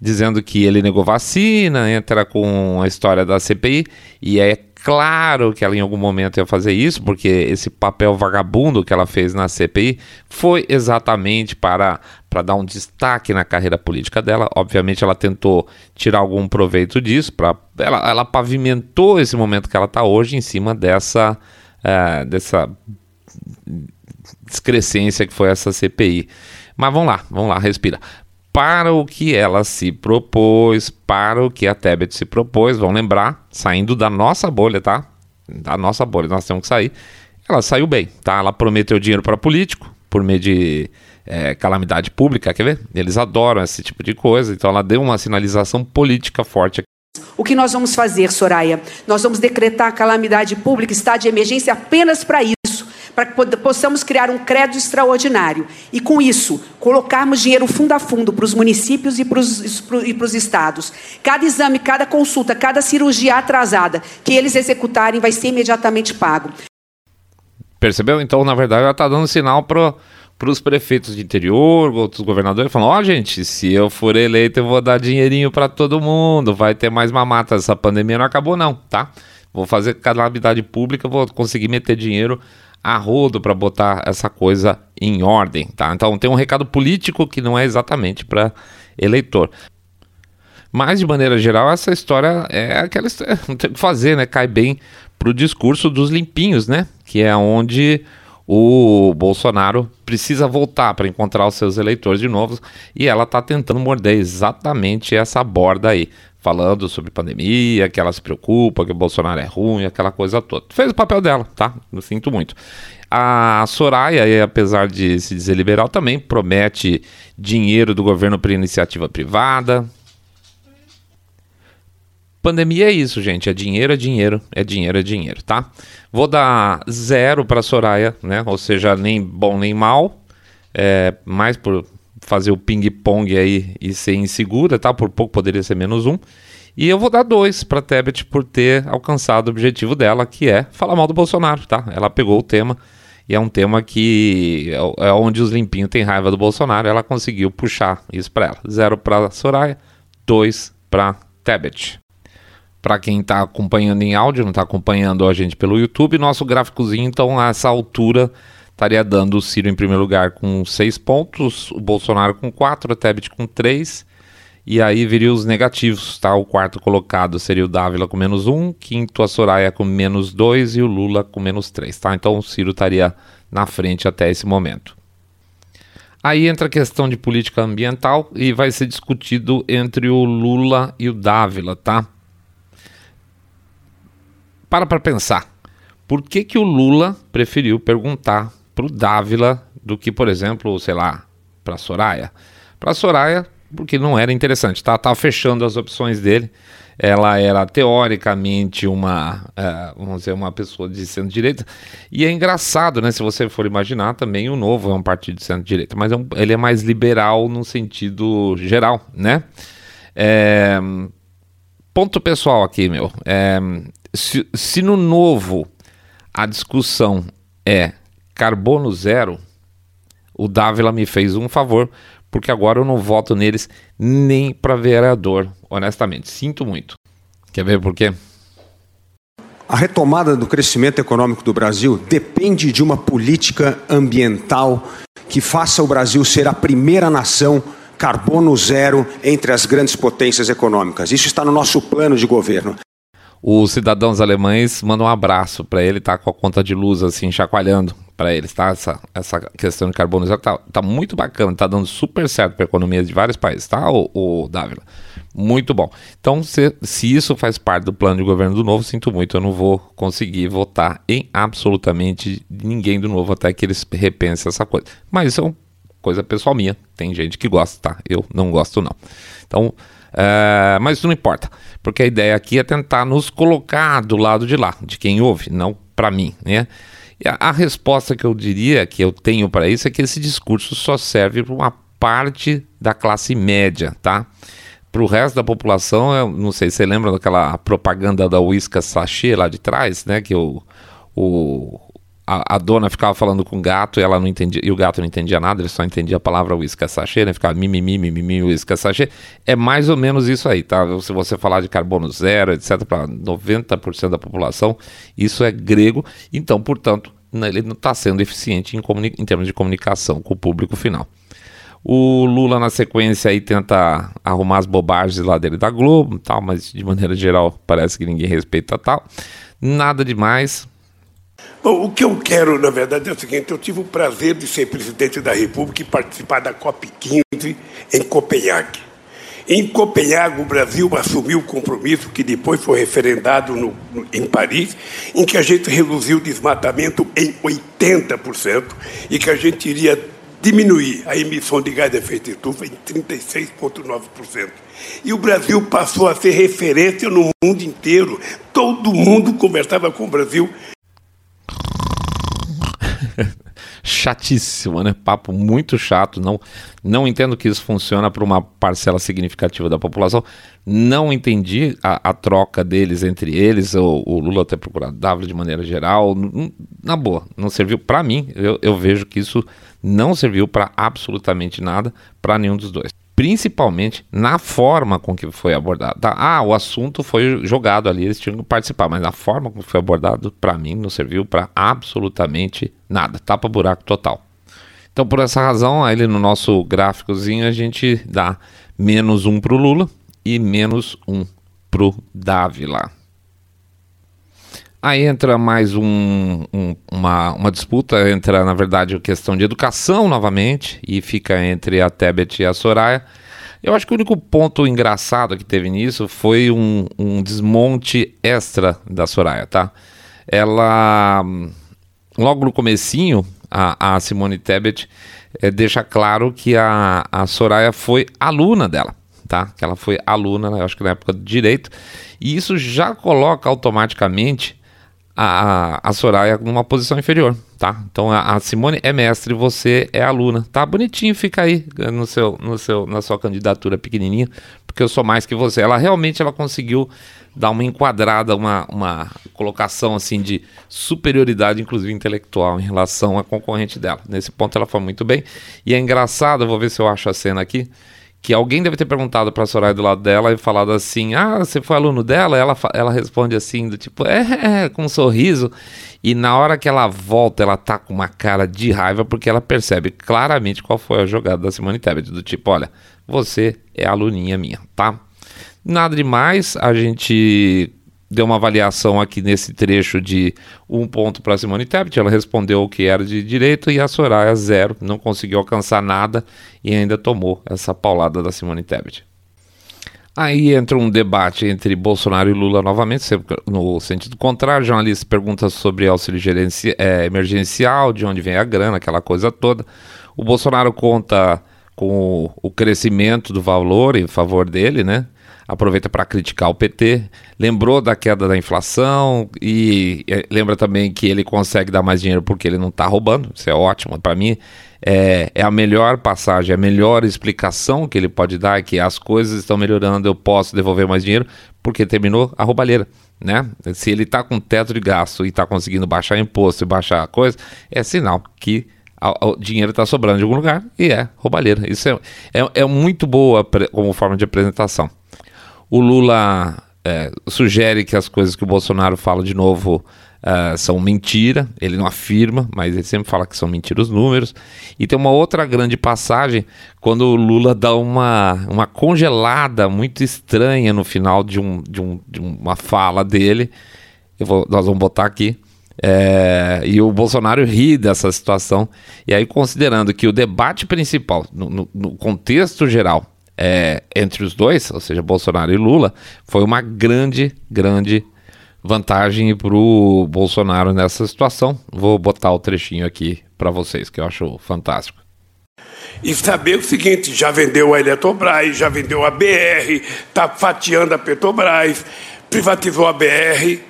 S1: Dizendo que ele negou vacina, entra com a história da CPI, e é claro que ela em algum momento ia fazer isso, porque esse papel vagabundo que ela fez na CPI foi exatamente para, para dar um destaque na carreira política dela. Obviamente ela tentou tirar algum proveito disso, pra, ela, ela pavimentou esse momento que ela está hoje em cima dessa, uh, dessa descrescência que foi essa CPI. Mas vamos lá, vamos lá, respira. Para o que ela se propôs, para o que a Tebet se propôs, vão lembrar, saindo da nossa bolha, tá? Da nossa bolha, nós temos que sair. Ela saiu bem, tá? Ela prometeu dinheiro para político, por meio de é, calamidade pública, quer ver? Eles adoram esse tipo de coisa, então ela deu uma sinalização política forte.
S4: O que nós vamos fazer, Soraya? Nós vamos decretar calamidade pública, estado de emergência apenas para isso para que possamos criar um crédito extraordinário. E com isso, colocarmos dinheiro fundo a fundo para os municípios e para os estados. Cada exame, cada consulta, cada cirurgia atrasada que eles executarem vai ser imediatamente pago.
S1: Percebeu? Então, na verdade, ela está dando sinal para para os prefeitos de interior, outros governadores, falando: Ó, oh, gente, se eu for eleito, eu vou dar dinheirinho para todo mundo, vai ter mais mamata. Essa pandemia não acabou, não, tá? Vou fazer calamidade pública, vou conseguir meter dinheiro a rodo para botar essa coisa em ordem, tá? Então tem um recado político que não é exatamente para eleitor. Mas de maneira geral essa história é aquela história, não tem o que fazer, né? Cai bem pro discurso dos limpinhos, né? Que é onde o Bolsonaro precisa voltar para encontrar os seus eleitores de novo e ela está tentando morder exatamente essa borda aí, falando sobre pandemia, que ela se preocupa, que o Bolsonaro é ruim, aquela coisa toda. Fez o papel dela, tá? Eu sinto muito. A Soraya, apesar de se dizer liberal, também promete dinheiro do governo para iniciativa privada, Pandemia é isso, gente. É dinheiro, é dinheiro, é dinheiro, é dinheiro, tá? Vou dar zero para Soraya, né? Ou seja, nem bom nem mal. É, mais por fazer o ping-pong aí e ser insegura, tá? Por pouco poderia ser menos um. E eu vou dar dois para Tebet por ter alcançado o objetivo dela, que é falar mal do Bolsonaro, tá? Ela pegou o tema e é um tema que é, é onde os limpinhos têm raiva do Bolsonaro. Ela conseguiu puxar isso para ela. Zero para Soraya, dois para Tebet. Para quem está acompanhando em áudio, não está acompanhando a gente pelo YouTube, nosso gráficozinho, então, a essa altura, estaria dando o Ciro em primeiro lugar com 6 pontos, o Bolsonaro com 4, a Tebet com 3, e aí viria os negativos, tá? O quarto colocado seria o Dávila com menos 1, quinto a Soraya com menos 2 e o Lula com menos 3, tá? Então o Ciro estaria na frente até esse momento. Aí entra a questão de política ambiental e vai ser discutido entre o Lula e o Dávila, tá? Para para pensar. Por que, que o Lula preferiu perguntar para o Dávila do que, por exemplo, sei lá, para Soraya? Para Soraya, porque não era interessante, tá? Tava fechando as opções dele. Ela era teoricamente uma, uh, vamos dizer, uma pessoa de centro-direita. E é engraçado, né? Se você for imaginar, também o Novo é um partido de centro-direita, mas é um, ele é mais liberal no sentido geral, né? É, ponto pessoal aqui, meu. É, se, se no novo a discussão é carbono zero, o Dávila me fez um favor, porque agora eu não voto neles nem para vereador, honestamente. Sinto muito. Quer ver por quê?
S7: A retomada do crescimento econômico do Brasil depende de uma política ambiental que faça o Brasil ser a primeira nação carbono zero entre as grandes potências econômicas. Isso está no nosso plano de governo
S1: os cidadãos alemães mandam um abraço para ele, tá com a conta de luz assim chacoalhando para eles, tá? Essa, essa questão de carbono zero tá, tá muito bacana, tá dando super certo para economia de vários países, tá, o, o Dávila? Muito bom. Então, se, se isso faz parte do plano de governo do Novo, sinto muito, eu não vou conseguir votar em absolutamente ninguém do Novo até que eles repensem essa coisa. Mas isso é uma coisa pessoal minha, tem gente que gosta, tá? Eu não gosto não. Então, é, mas isso não importa, porque a ideia aqui é tentar nos colocar do lado de lá, de quem ouve, não para mim, né? E a, a, resposta que eu diria que eu tenho para isso é que esse discurso só serve para uma parte da classe média, tá? Para o resto da população, eu não sei se você lembra daquela propaganda da Whiskas Sachê lá de trás, né? Que o, o, a, a, dona ficava falando com o gato e ela não entendia, e o gato não entendia nada, ele só entendia a palavra whisky sachê, né? Ficava mimimi, mimimi, whisky sachê. É mais ou menos isso aí, tá? Se você falar de carbono zero, etc, para 90% da população, isso é grego, então, portanto, né, ele não está sendo eficiente em, em termos de comunicação com o público final. O Lula, na sequência, aí tenta arrumar as bobagens lá dele da Globo tal, mas de maneira geral parece que ninguém respeita tal. Nada demais,
S8: Bom, o que eu quero, na verdade, é o seguinte: eu tive o prazer de ser presidente da República e participar da COP15 em Copenhague. Em Copenhague, o Brasil assumiu o compromisso que depois foi referendado no, no, em Paris, em que a gente reduziu o desmatamento em 80% e que a gente iria diminuir a emissão de gás de efeito estufa em 36,9%. E o Brasil passou a ser referência no mundo inteiro. Todo mundo conversava com o Brasil
S1: Chatíssimo, né? Papo muito chato. Não, não entendo que isso funciona para uma parcela significativa da população. Não entendi a, a troca deles entre eles, o, o, Lula ter procurado Dávila de maneira geral. Na boa, não serviu para mim. Eu, eu vejo que isso não serviu para absolutamente nada para nenhum dos dois principalmente na forma com que foi abordado. Tá? Ah, o assunto foi jogado ali, eles tinham que participar, mas a forma como foi abordado, para mim, não serviu para absolutamente nada. Tapa buraco total. Então, por essa razão, aí no nosso gráficozinho a gente dá menos um para o Lula e menos um para o Dávila. Aí entra mais um, um, uma, uma disputa, entra, na verdade, a questão de educação novamente, e fica entre a Tebet e a Soraya. Eu acho que o único ponto engraçado que teve nisso foi um, um desmonte extra da Soraya, tá? Ela, logo no comecinho, a, a Simone Tebet é, deixa claro que a, a Soraya foi aluna dela, tá? Que ela foi aluna, eu acho que na época do direito, e isso já coloca automaticamente a, a Soraya numa posição inferior, tá? Então a, a, Simone é mestre, você é aluna, tá? Bonitinho, fica aí no seu, no seu, na sua candidatura pequenininha, porque eu sou mais que você. Ela realmente ela conseguiu dar uma enquadrada, uma, uma colocação assim de superioridade, inclusive intelectual, em relação à concorrente dela. Nesse ponto ela foi muito bem. E é engraçado, vou ver se eu acho a cena aqui que alguém deve ter perguntado para a Soraya do lado dela e falado assim: Ah, você foi aluno dela? Ela, ela responde assim, do tipo, é, é, com um sorriso. E na hora que ela volta, ela tá com uma cara de raiva porque ela percebe claramente qual foi a jogada da Simone Tebet, do tipo, olha, você é aluninha minha, tá? Nada demais, a gente deu uma avaliação aqui nesse trecho de um ponto para Simone Tebet, ela respondeu o que era de direito e a Soraya zero, não conseguiu alcançar nada e ainda tomou essa paulada da Simone Tebet. Aí entra um debate entre Bolsonaro e Lula novamente, no sentido contrário. Jornalista pergunta sobre auxílio é, emergencial, de onde vem a grana, aquela coisa toda. O Bolsonaro conta com o crescimento do valor em favor dele, né? Aproveita para criticar o PT, lembrou da queda da inflação e é, lembra também que ele consegue dar mais dinheiro porque ele não está roubando, isso é ótimo. Para mim, é, é, a melhor passagem, a melhor explicação que ele pode dar é que as coisas estão melhorando, eu posso devolver mais dinheiro porque terminou a roubalheira. Né? Se ele está com teto de gasto e está conseguindo baixar imposto e baixar coisa, é sinal que o dinheiro está sobrando de algum lugar e é roubalheira. Isso é, é, é muito boa como forma de apresentação. O Lula é, sugere que as coisas que o Bolsonaro fala de novo uh, são mentira. Ele não afirma, mas ele sempre fala que são mentiras os números. E tem uma outra grande passagem quando o Lula dá uma, uma congelada muito estranha no final de, um, de, um, de uma fala dele. Vou, nós vamos botar aqui. É, e o Bolsonaro ri dessa situação. E aí, considerando que o debate principal, no, no, no contexto geral, é, entre os dois, ou seja, Bolsonaro e Lula, foi uma grande, grande vantagem para o Bolsonaro nessa situação. Vou botar o trechinho aqui para vocês, que eu acho fantástico.
S8: E saber o seguinte: já vendeu a Eletrobras, já vendeu a BR, está fatiando a Petrobras, privatizou a BR,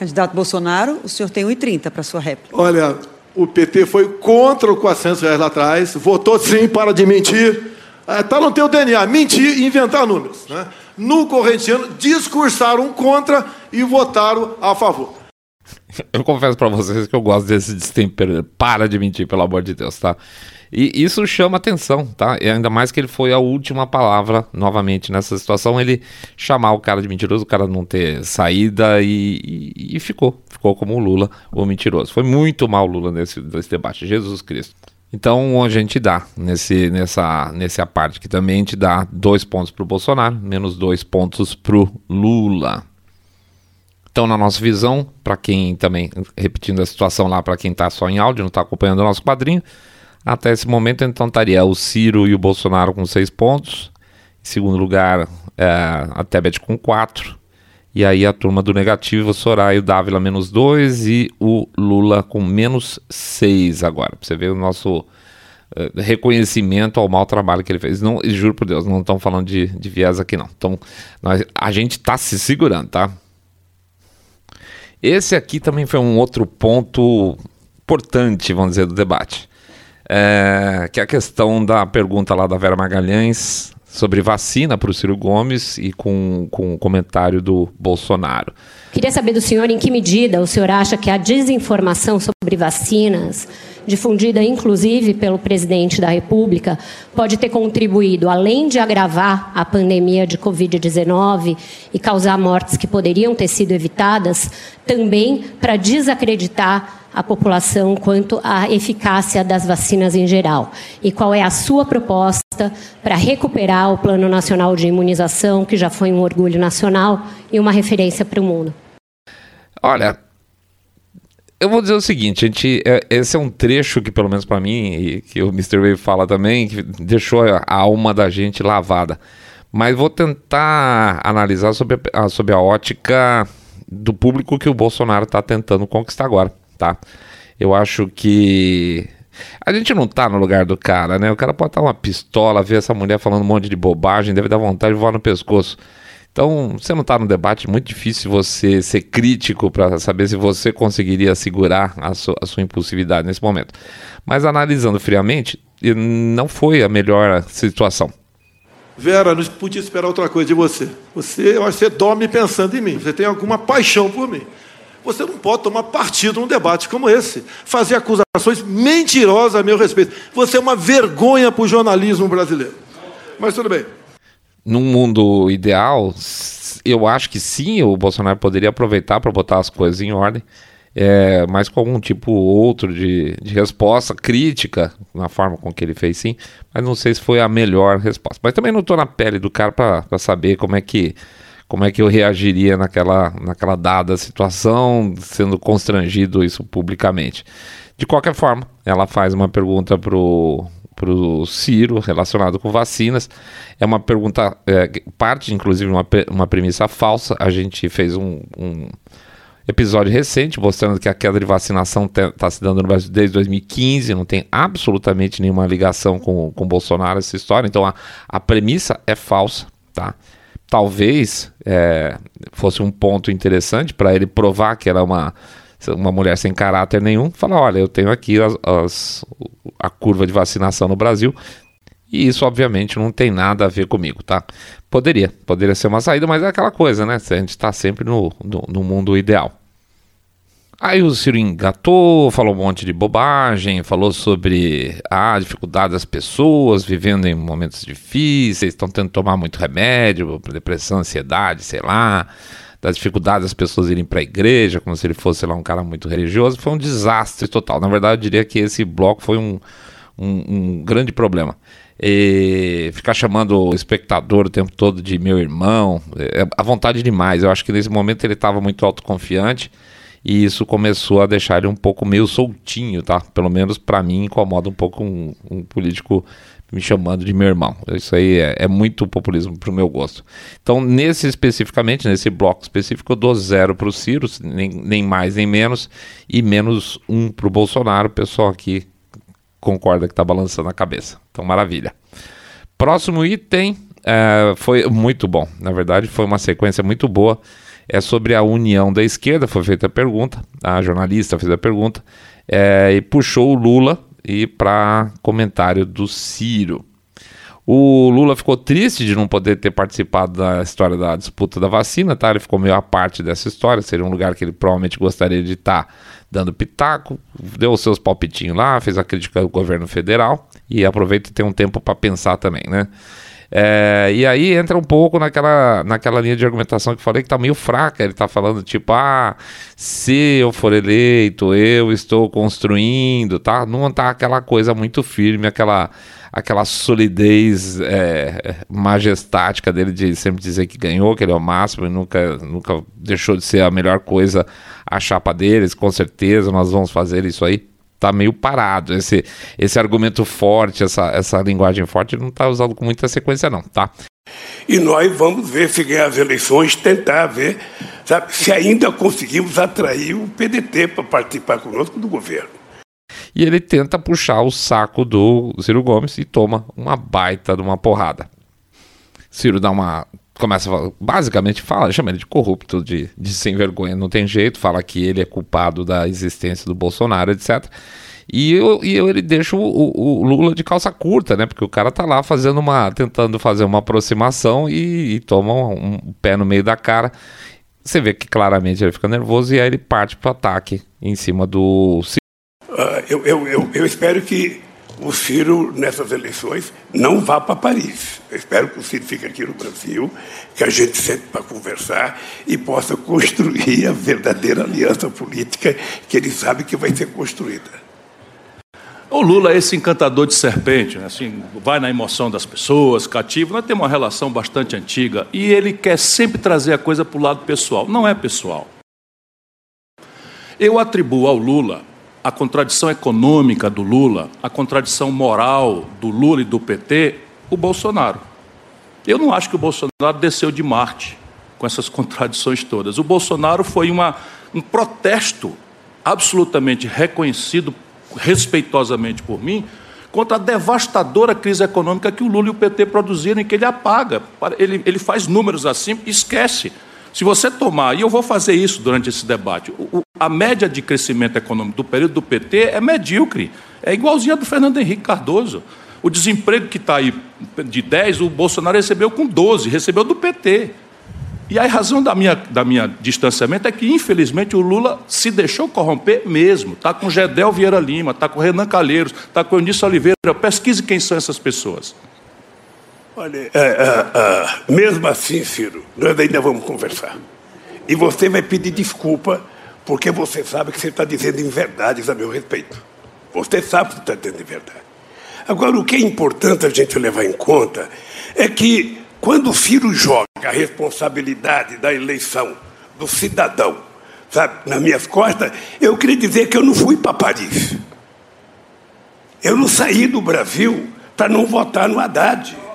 S9: Candidato Bolsonaro, o senhor tem 1,30 para sua réplica.
S5: Olha, o PT foi contra o 400 reais lá atrás, votou sim para de mentir. Está é, no teu DNA, mentir e inventar números. Né? No correntiano, discursaram contra e votaram a favor.
S1: Eu confesso para vocês que eu gosto desse destempero. Para de mentir, pelo amor de Deus, tá? E isso chama atenção, tá? E ainda mais que ele foi a última palavra, novamente, nessa situação, ele chamar o cara de mentiroso, o cara não ter saída e, e, ficou. Ficou como o Lula, o mentiroso. Foi muito mal o Lula nesse, nesse debate, Jesus Cristo. Então a gente dá nesse, nessa, nessa parte que também a gente dá dois pontos para o Bolsonaro, menos dois pontos para o Lula. Então, na nossa visão, para quem também, repetindo a situação lá, para quem está só em áudio, não está acompanhando o nosso quadrinho, até esse momento, então, estaria o Ciro e o Bolsonaro com seis pontos. Em segundo lugar, é, a Tebet com quatro. E aí a turma do negativo, Soraya e o Dávila menos dois e o Lula com menos seis agora. Pra você ver o nosso uh, reconhecimento ao mau trabalho que ele fez. Não, juro por Deus, não estão falando de, de viés aqui não. Então, nós, a gente está se segurando, tá? Esse aqui também foi um outro ponto importante, vamos dizer, do debate é, que é a questão da pergunta lá da Vera Magalhães sobre vacina para o Ciro Gomes e com, com o comentário do Bolsonaro.
S10: Queria saber do senhor em que medida o senhor acha que a desinformação sobre vacinas, difundida inclusive pelo presidente da República, pode ter contribuído, além de agravar a pandemia de Covid-19 e causar mortes que poderiam ter sido evitadas, também para desacreditar a população quanto à eficácia das vacinas em geral. E qual é a sua proposta para recuperar o Plano Nacional de Imunização, que já foi um orgulho nacional e uma referência para o mundo?
S1: Olha, eu vou dizer o seguinte, a gente, é, esse é um trecho que, pelo menos para mim, e que o Mr. Wave fala também, que deixou a alma da gente lavada. Mas vou tentar analisar sobre a, sobre a ótica do público que o Bolsonaro está tentando conquistar agora, tá? Eu acho que a gente não tá no lugar do cara, né? O cara pode estar uma pistola, ver essa mulher falando um monte de bobagem, deve dar vontade de voar no pescoço. Então, você não está no debate, muito difícil você ser crítico para saber se você conseguiria segurar a, su a sua impulsividade nesse momento. Mas analisando friamente, não foi a melhor situação.
S5: Vera, não podia esperar outra coisa de você. Você, eu acho que você dorme pensando em mim. Você tem alguma paixão por mim. Você não pode tomar partido num debate como esse, fazer acusações mentirosas a meu respeito. Você é uma vergonha para o jornalismo brasileiro. Mas tudo bem.
S1: Num mundo ideal, eu acho que sim, o Bolsonaro poderia aproveitar para botar as coisas em ordem é, mas com algum tipo outro de, de resposta crítica na forma com que ele fez, sim. Mas não sei se foi a melhor resposta. Mas também não estou na pele do cara para saber como é que como é que eu reagiria naquela, naquela dada situação, sendo constrangido isso publicamente. De qualquer forma, ela faz uma pergunta pro pro Ciro relacionado com vacinas. É uma pergunta, é, parte inclusive uma, uma premissa falsa. A gente fez um, um episódio recente mostrando que a queda de vacinação está se dando no Brasil desde 2015, não tem absolutamente nenhuma ligação com, com Bolsonaro essa história, então a, a premissa é falsa, tá? Talvez é, fosse um ponto interessante para ele provar que era uma, uma mulher sem caráter nenhum, falar, olha, eu tenho aqui as, as, a curva de vacinação no Brasil, e isso, obviamente, não tem nada a ver comigo, tá? Poderia, poderia ser uma saída, mas é aquela coisa, né? A gente está sempre no, no, no, mundo ideal. Aí o Ciro engatou, falou um monte de bobagem, falou sobre a dificuldade das pessoas vivendo em momentos difíceis, estão tendo que tomar muito remédio para depressão, ansiedade, sei lá, das dificuldades das pessoas irem para a igreja, como se ele fosse lá um cara muito religioso. Foi um desastre total. Na verdade, eu diria que esse bloco foi um, um, um grande problema. E ficar chamando o espectador o tempo todo de meu irmão, é a vontade demais. Eu acho que nesse momento ele estava muito autoconfiante e isso começou a deixar ele um pouco meio soltinho, tá? Pelo menos para mim incomoda um pouco um, um, político me chamando de meu irmão. Isso aí é, é muito populismo pro meu gosto. Então, nesse especificamente, nesse bloco específico, eu dou zero pro Ciro, nem, nem mais nem menos, e menos um pro Bolsonaro. O pessoal aqui concorda que tá balançando a cabeça. Então, maravilha. Próximo item é, foi muito bom. Na verdade, foi uma sequência muito boa é sobre a união da esquerda. Foi feita a pergunta, a jornalista fez a pergunta é, e puxou o Lula e para comentário do Ciro. O Lula ficou triste de não poder ter participado da história da disputa da vacina, tá? Ele ficou meio à parte dessa história, seria um lugar que ele provavelmente gostaria de estar tá dando pitaco, deu os seus palpitinhos lá, fez a crítica ao governo federal e aproveita e tem um tempo para pensar também, né? É, e aí entra um pouco naquela, naquela linha de argumentação que falei que tá meio fraca. Ele tá falando, tipo, ah, se eu for eleito, eu estou construindo, tá? Não tá aquela coisa muito firme, aquela, aquela solidez é, majestática dele de sempre dizer que ganhou, que ele é o máximo e nunca, nunca deixou de ser a melhor coisa a chapa deles, com certeza nós vamos fazer isso aí tá meio parado. Esse, esse argumento forte, essa, essa linguagem forte, não está usado com muita sequência, não, tá?
S8: E nós vamos ver se ganhar as eleições, tentar ver sabe, se ainda conseguimos atrair o PDT para participar conosco do governo.
S1: E ele tenta puxar o saco do Ciro Gomes e toma uma baita de uma porrada. Ciro dá uma começa a, basicamente fala, chama ele de corrupto, de, de sem vergonha, não tem jeito, fala que ele é culpado da existência do Bolsonaro, etc. E, eu, e eu, ele deixa o, o, o, Lula de calça curta, né? Porque o cara tá lá fazendo uma. tentando fazer uma aproximação e, e toma um, um, pé no meio da cara. Você vê que claramente ele fica nervoso e aí ele parte pro ataque em cima do.
S8: Uh, eu, eu, eu, eu espero que o Ciro, nessas eleições, não vá para Paris. Eu espero que o Ciro fique aqui no Brasil, que a gente sente para conversar e possa construir a verdadeira aliança política que ele sabe que vai ser construída.
S6: O Lula é esse encantador de serpente, né? assim, vai na emoção das pessoas, cativo. Nós temos uma relação bastante antiga e ele quer sempre trazer a coisa para o lado pessoal. Não é pessoal. Eu atribuo ao Lula a contradição econômica do Lula, a contradição moral do Lula e do PT, o Bolsonaro. Eu não acho que o Bolsonaro desceu de Marte com essas contradições todas. O Bolsonaro foi uma, um protesto absolutamente reconhecido respeitosamente por mim, contra a devastadora crise econômica que o Lula e o PT produziram e que ele apaga. Ele, ele faz números assim e esquece. Se você tomar, e eu vou fazer isso durante esse debate, o, a média de crescimento econômico do período do PT é medíocre, é igualzinha do Fernando Henrique Cardoso. O desemprego que está aí de 10, o Bolsonaro recebeu com 12, recebeu do PT. E a razão da minha, da minha distanciamento é que, infelizmente, o Lula se deixou corromper mesmo. Está com Gedel Vieira Lima, está com Renan Calheiros, está com Eunice Oliveira. Pesquise quem são essas pessoas.
S8: Olha, é, é, é, mesmo assim, Ciro, nós ainda vamos conversar. E você vai pedir desculpa, porque você sabe que você está dizendo inverdades a meu respeito. Você sabe que está dizendo verdade. Agora, o que é importante a gente levar em conta é que quando o Ciro joga a responsabilidade da eleição do cidadão, sabe, nas minhas costas, eu queria dizer que eu não fui para Paris. Eu não saí do Brasil para não votar no Haddad.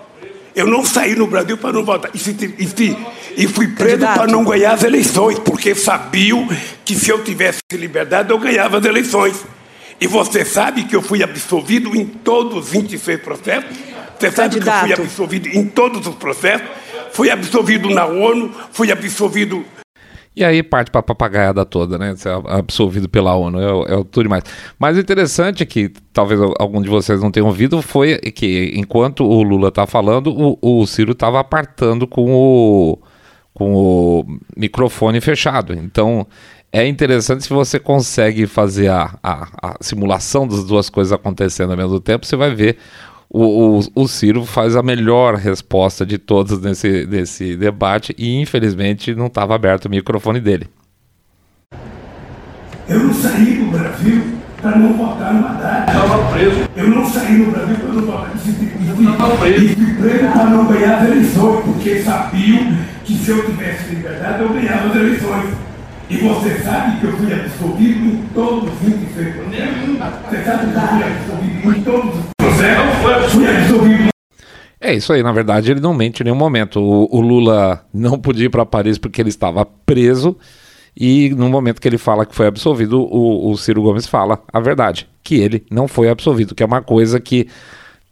S8: Eu não saí no Brasil para não votar. E, se, e, se, e fui preso para não ganhar as eleições, porque sabiam que se eu tivesse liberdade eu ganhava as eleições. E você sabe que eu fui absolvido em todos os 26 processos você sabe Candidato. que eu fui absolvido em todos os processos, fui absolvido na ONU, fui absolvido
S1: e aí parte para a papagaiada toda, né? Ser absolvido pela ONU, é, é tudo demais. Mas o interessante é que, talvez algum de vocês não tenham ouvido, foi que enquanto o Lula tá falando, o, o Ciro estava apartando com o, com o microfone fechado. Então, é interessante se você consegue fazer a, a, a simulação das duas coisas acontecendo ao mesmo tempo, você vai ver o, o, o, Ciro faz a melhor resposta de todas nesse, nesse debate e infelizmente não estava aberto o microfone dele.
S8: Eu não saí do Brasil para não votar no Haddad. Estava preso. Eu não saí do Brasil para não votar. Estava preso. E fui preso para não ganhar as eleições, porque sabiam que se eu tivesse liberdade eu ganhava as eleições. E você sabe que eu fui absolvido em todos os 26 processos. Você sabe que eu fui absolvido em todos os
S1: é isso aí, na verdade ele não mente em nenhum momento. O, o Lula não podia ir para Paris porque ele estava preso e no momento que ele fala que foi absolvido, o, o Ciro Gomes fala a verdade, que ele não foi absolvido, que é uma coisa que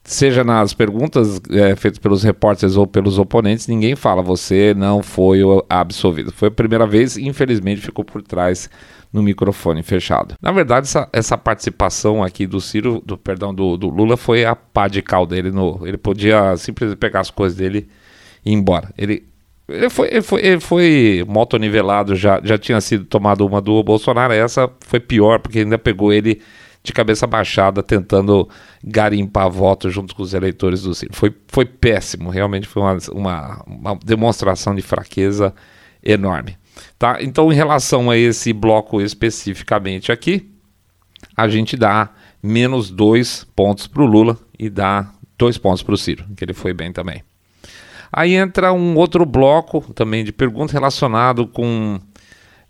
S1: seja nas perguntas é, feitas pelos repórteres ou pelos oponentes, ninguém fala você não foi absolvido. Foi a primeira vez, infelizmente ficou por trás no microfone fechado. Na verdade, essa, essa participação aqui do Ciro, do perdão, do, do, Lula foi a pá de cal dele. No, ele podia simplesmente pegar as coisas dele e ir embora. Ele, ele foi, ele foi, ele foi moto nivelado, já, já tinha sido tomado uma do Bolsonaro. Essa foi pior, porque ainda pegou ele de cabeça baixada, tentando garimpar votos junto com os eleitores do Ciro. Foi, foi péssimo, realmente foi uma, uma, uma demonstração de fraqueza enorme. Tá? Então, em relação a esse bloco especificamente aqui, a gente dá menos dois pontos para o Lula e dá dois pontos para o Ciro, que ele foi bem também. Aí entra um outro bloco também de perguntas relacionado com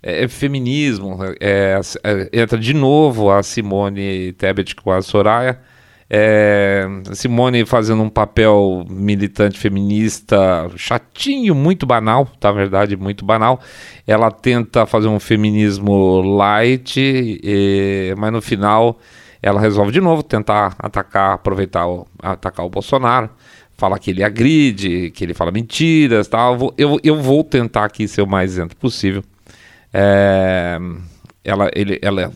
S1: é, feminismo. É, é, entra de novo a Simone Tebet com a Soraya é, Simone fazendo um papel militante feminista chatinho, muito banal, tá verdade, muito banal. Ela tenta fazer um feminismo light, e, mas no final ela resolve de novo tentar atacar, aproveitar, o, atacar o Bolsonaro. Fala que ele agride, que ele fala mentiras, tal. Eu, eu vou tentar aqui ser o mais isento possível. É, ela, ele, ela,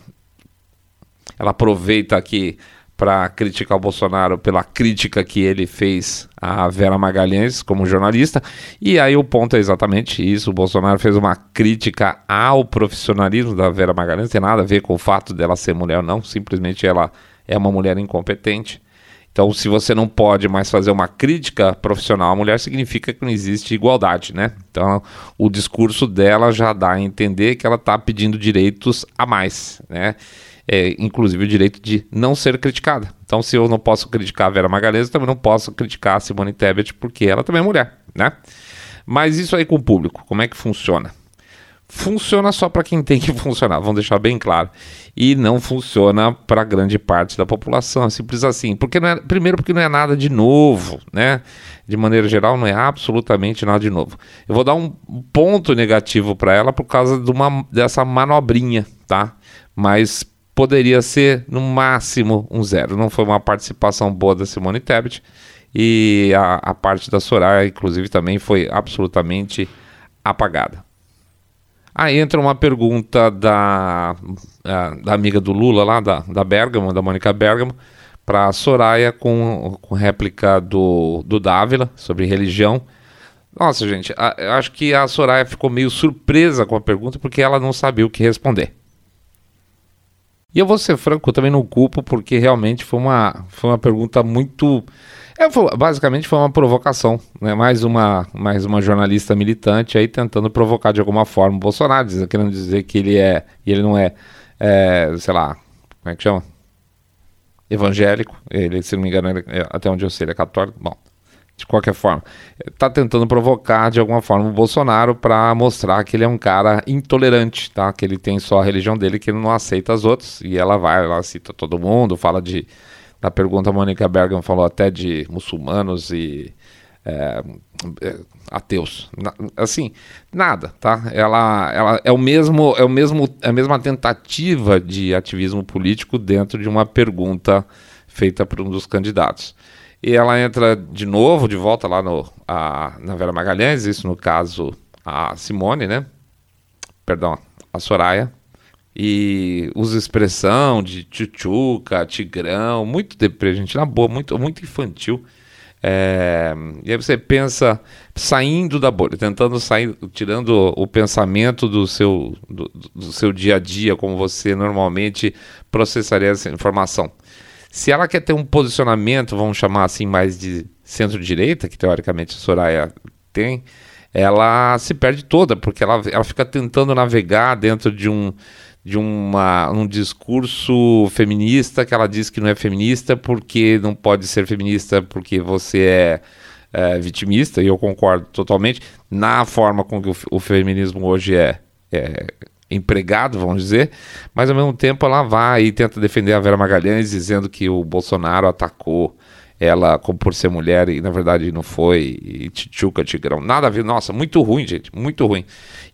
S1: ela aproveita que para criticar o Bolsonaro pela crítica que ele fez a Vera Magalhães como jornalista. E aí o ponto é exatamente isso: o Bolsonaro fez uma crítica ao profissionalismo da Vera Magalhães, não tem nada a ver com o fato dela ser mulher, não, simplesmente ela é uma mulher incompetente. Então, se você não pode mais fazer uma crítica profissional à mulher, significa que não existe igualdade, né? Então, o discurso dela já dá a entender que ela está pedindo direitos a mais, né? é, inclusive o direito de não ser criticada. Então, se eu não posso criticar a Vera Magalhães, eu também não posso criticar a Simone Tebet, porque ela também é mulher, né? Mas isso aí com o público, como é que funciona? Funciona só para quem tem que funcionar, vamos deixar bem claro. E não funciona para grande parte da população, simples assim. Porque é, primeiro, porque não é nada de novo, né? De maneira geral, não é absolutamente nada de novo. Eu vou dar um ponto negativo para ela por causa de uma, dessa manobrinha, tá? Mas poderia ser no máximo um zero. Não foi uma participação boa da Simone Tebet e a, a parte da Soraya, inclusive, também foi absolutamente apagada. Aí entra uma pergunta da, da amiga do Lula lá, da, da Bergamo, da Mônica Bergamo, para a Soraya com, com réplica do, do Dávila sobre religião. Nossa, gente, a, eu acho que a Soraya ficou meio surpresa com a pergunta porque ela não sabia o que responder. E eu vou ser franco, eu também não culpo, porque realmente foi uma, foi uma pergunta muito. É, foi, basicamente foi uma provocação, né? mais, uma, mais uma jornalista militante aí tentando provocar de alguma forma o Bolsonaro, querendo dizer que ele é, e ele não é, é, sei lá, como é que chama? Evangélico, ele, se não me engano, ele, é, até onde eu sei, ele é católico. Bom, de qualquer forma, está tentando provocar de alguma forma o Bolsonaro para mostrar que ele é um cara intolerante, tá? Que ele tem só a religião dele, que ele não aceita as outras. E ela vai, ela cita todo mundo, fala de. Na pergunta, a Mônica Bergam falou até de muçulmanos e é, é, ateus. Na, assim, nada, tá? Ela, ela é o mesmo, é o mesmo, é a mesma tentativa de ativismo político dentro de uma pergunta feita por um dos candidatos. E ela entra de novo, de volta lá no, a, na Vera Magalhães, isso no caso a Simone, né? Perdão, a Soraya. E usa expressão de tchutchuca, tigrão, muito deprê, gente, na boa, muito, muito infantil. É, e aí você pensa saindo da bolha, tentando sair, tirando o pensamento do seu, do, do seu dia a dia, como você normalmente processaria essa informação. Se ela quer ter um posicionamento, vamos chamar assim, mais de centro-direita, que teoricamente a Soraya tem, ela se perde toda, porque ela, ela fica tentando navegar dentro de um, de uma, um discurso feminista que ela diz que não é feminista porque não pode ser feminista porque você é, é vitimista, e eu concordo totalmente, na forma com que o, o feminismo hoje é, é empregado, vamos dizer, mas ao mesmo tempo ela vai e tenta defender a Vera Magalhães dizendo que o Bolsonaro atacou ela como por ser mulher e na verdade não foi, e tchutchuca, tigrão, nada a ver, nossa, muito ruim, gente, muito ruim.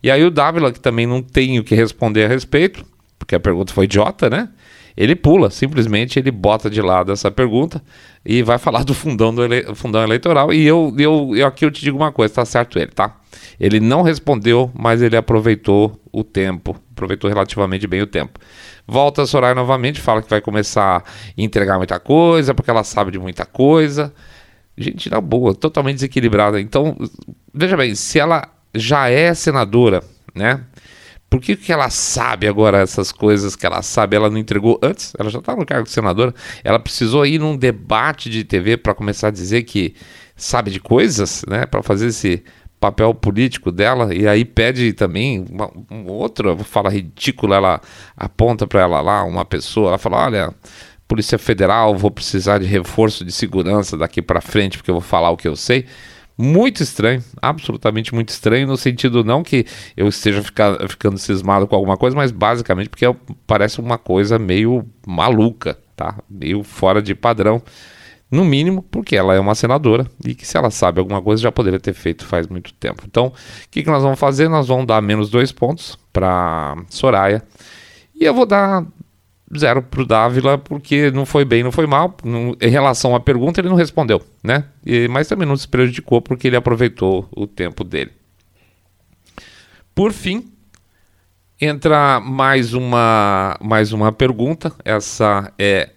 S1: E aí o Dávila, que também não tem o que responder a respeito, porque a pergunta foi idiota, né? Ele pula, simplesmente ele bota de lado essa pergunta e vai falar do fundão, do ele... fundão eleitoral. E eu, eu, eu aqui eu te digo uma coisa, tá certo ele, tá? Ele não respondeu, mas ele aproveitou o tempo, aproveitou relativamente bem o tempo. Volta a Soraya novamente, fala que vai começar a entregar muita coisa, porque ela sabe de muita coisa. Gente, na boa, totalmente desequilibrada. Então, veja bem, se ela já é senadora, né? Por que, que ela sabe agora essas coisas que ela sabe? Ela não entregou antes? Ela já está no cargo de senadora. Ela precisou ir num debate de TV para começar a dizer que sabe de coisas, né? Para fazer esse papel político dela e aí pede também uma, uma outra fala ridícula, ela aponta para ela lá uma pessoa, ela fala, olha, Polícia Federal, vou precisar de reforço de segurança daqui para frente porque eu vou falar o que eu sei. Muito estranho, absolutamente muito estranho, no sentido não que eu esteja ficando cismado com alguma coisa, mas basicamente porque parece uma coisa meio maluca, tá? Meio fora de padrão. No mínimo, porque ela é uma senadora e que se ela sabe alguma coisa já poderia ter feito faz muito tempo. Então, o que, que nós vamos fazer? Nós vamos dar menos dois pontos para Soraya. E eu vou dar zero para o Dávila, porque não foi bem, não foi mal. Não, em relação à pergunta, ele não respondeu, né? E, mas também não se prejudicou porque ele aproveitou o tempo dele. Por fim, entra mais uma, mais uma pergunta. Essa é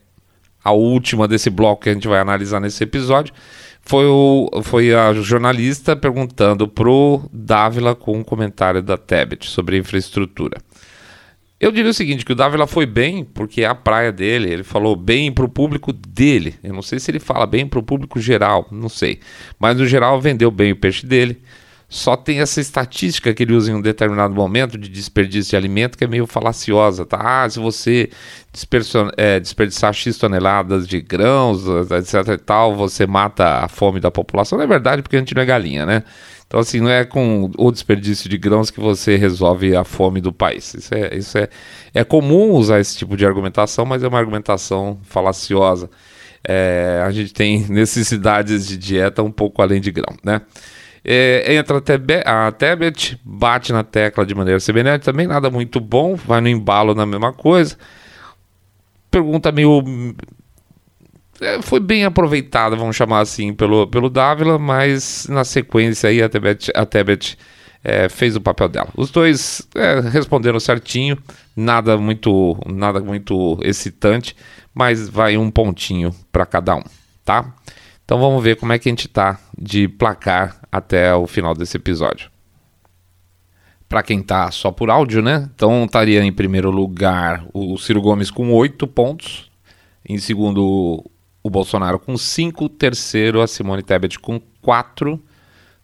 S1: a última desse bloco que a gente vai analisar nesse episódio, foi, o, foi a jornalista perguntando pro Dávila com um comentário da Tebet sobre infraestrutura. Eu diria o seguinte, que o Dávila foi bem, porque é a praia dele, ele falou bem para o público dele. Eu não sei se ele fala bem para o público geral, não sei. Mas no geral vendeu bem o peixe dele. Só tem essa estatística que ele usa em um determinado momento de desperdício de alimento que é meio falaciosa, tá? Ah, se você é, desperdiçar X toneladas de grãos, etc e tal, você mata a fome da população. Não é verdade, porque a gente não é galinha, né? Então, assim, não é com o desperdício de grãos que você resolve a fome do país. Isso é, isso é, é comum usar esse tipo de argumentação, mas é uma argumentação falaciosa. É, a gente tem necessidades de dieta um pouco além de grão, né? É, entra a Tebet, bate na tecla de maneira semelhante, também nada muito bom, vai no embalo na mesma coisa. Pergunta meio. É, foi bem aproveitada, vamos chamar assim, pelo, pelo Dávila, mas na sequência aí a Tebet, a Tebet é, fez o papel dela. Os dois é, responderam certinho, nada muito, nada muito excitante, mas vai um pontinho para cada um, tá? Então vamos ver como é que a gente tá de placar até o final desse episódio. Para quem tá só por áudio, né? Então estaria em primeiro lugar o Ciro Gomes com 8 pontos, em segundo o Bolsonaro com 5, terceiro a Simone Tebet com 4,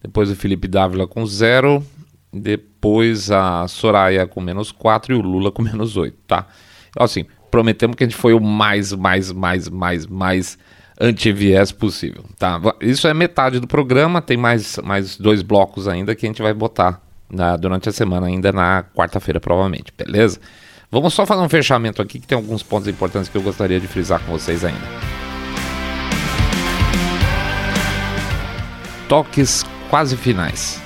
S1: depois o Felipe Dávila com 0, depois a Soraya com menos 4 e o Lula com menos 8, tá? Então, assim, prometemos que a gente foi o mais, mais, mais, mais, mais antiviés possível. Tá? Isso é metade do programa, tem mais, mais dois blocos ainda que a gente vai botar na, durante a semana, ainda na quarta-feira, provavelmente, beleza? Vamos só fazer um fechamento aqui que tem alguns pontos importantes que eu gostaria de frisar com vocês ainda. Toques quase finais.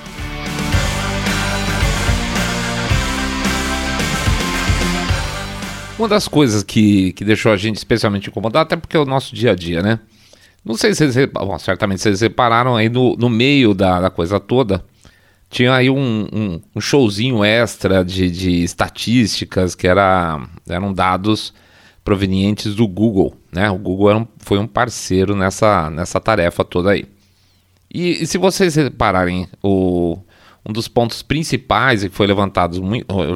S1: Uma das coisas que, que deixou a gente especialmente incomodado, até porque é o nosso dia a dia, né? Não sei se vocês, bom, certamente vocês repararam aí no, no meio da, da coisa toda, tinha aí um, um, um showzinho extra de, de estatísticas que era, eram dados provenientes do Google, né? O Google um, foi um parceiro nessa, nessa tarefa toda aí. E, e se vocês repararem, o, um dos pontos principais que foi levantado,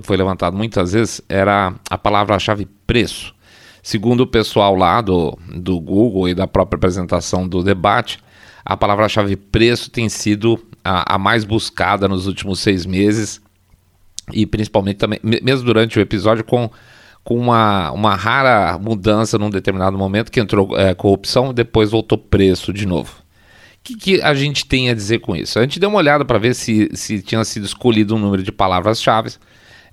S1: foi levantado muitas vezes era a palavra-chave preço. Segundo o pessoal lá do, do Google e da própria apresentação do debate, a palavra-chave preço tem sido a, a, mais buscada nos últimos seis meses e principalmente também, mesmo durante o episódio, com, com uma, uma rara mudança num determinado momento que entrou é, corrupção e depois voltou preço de novo que, que a gente tem a dizer com isso? A gente deu uma olhada para ver se, se tinha sido escolhido um número de palavras-chave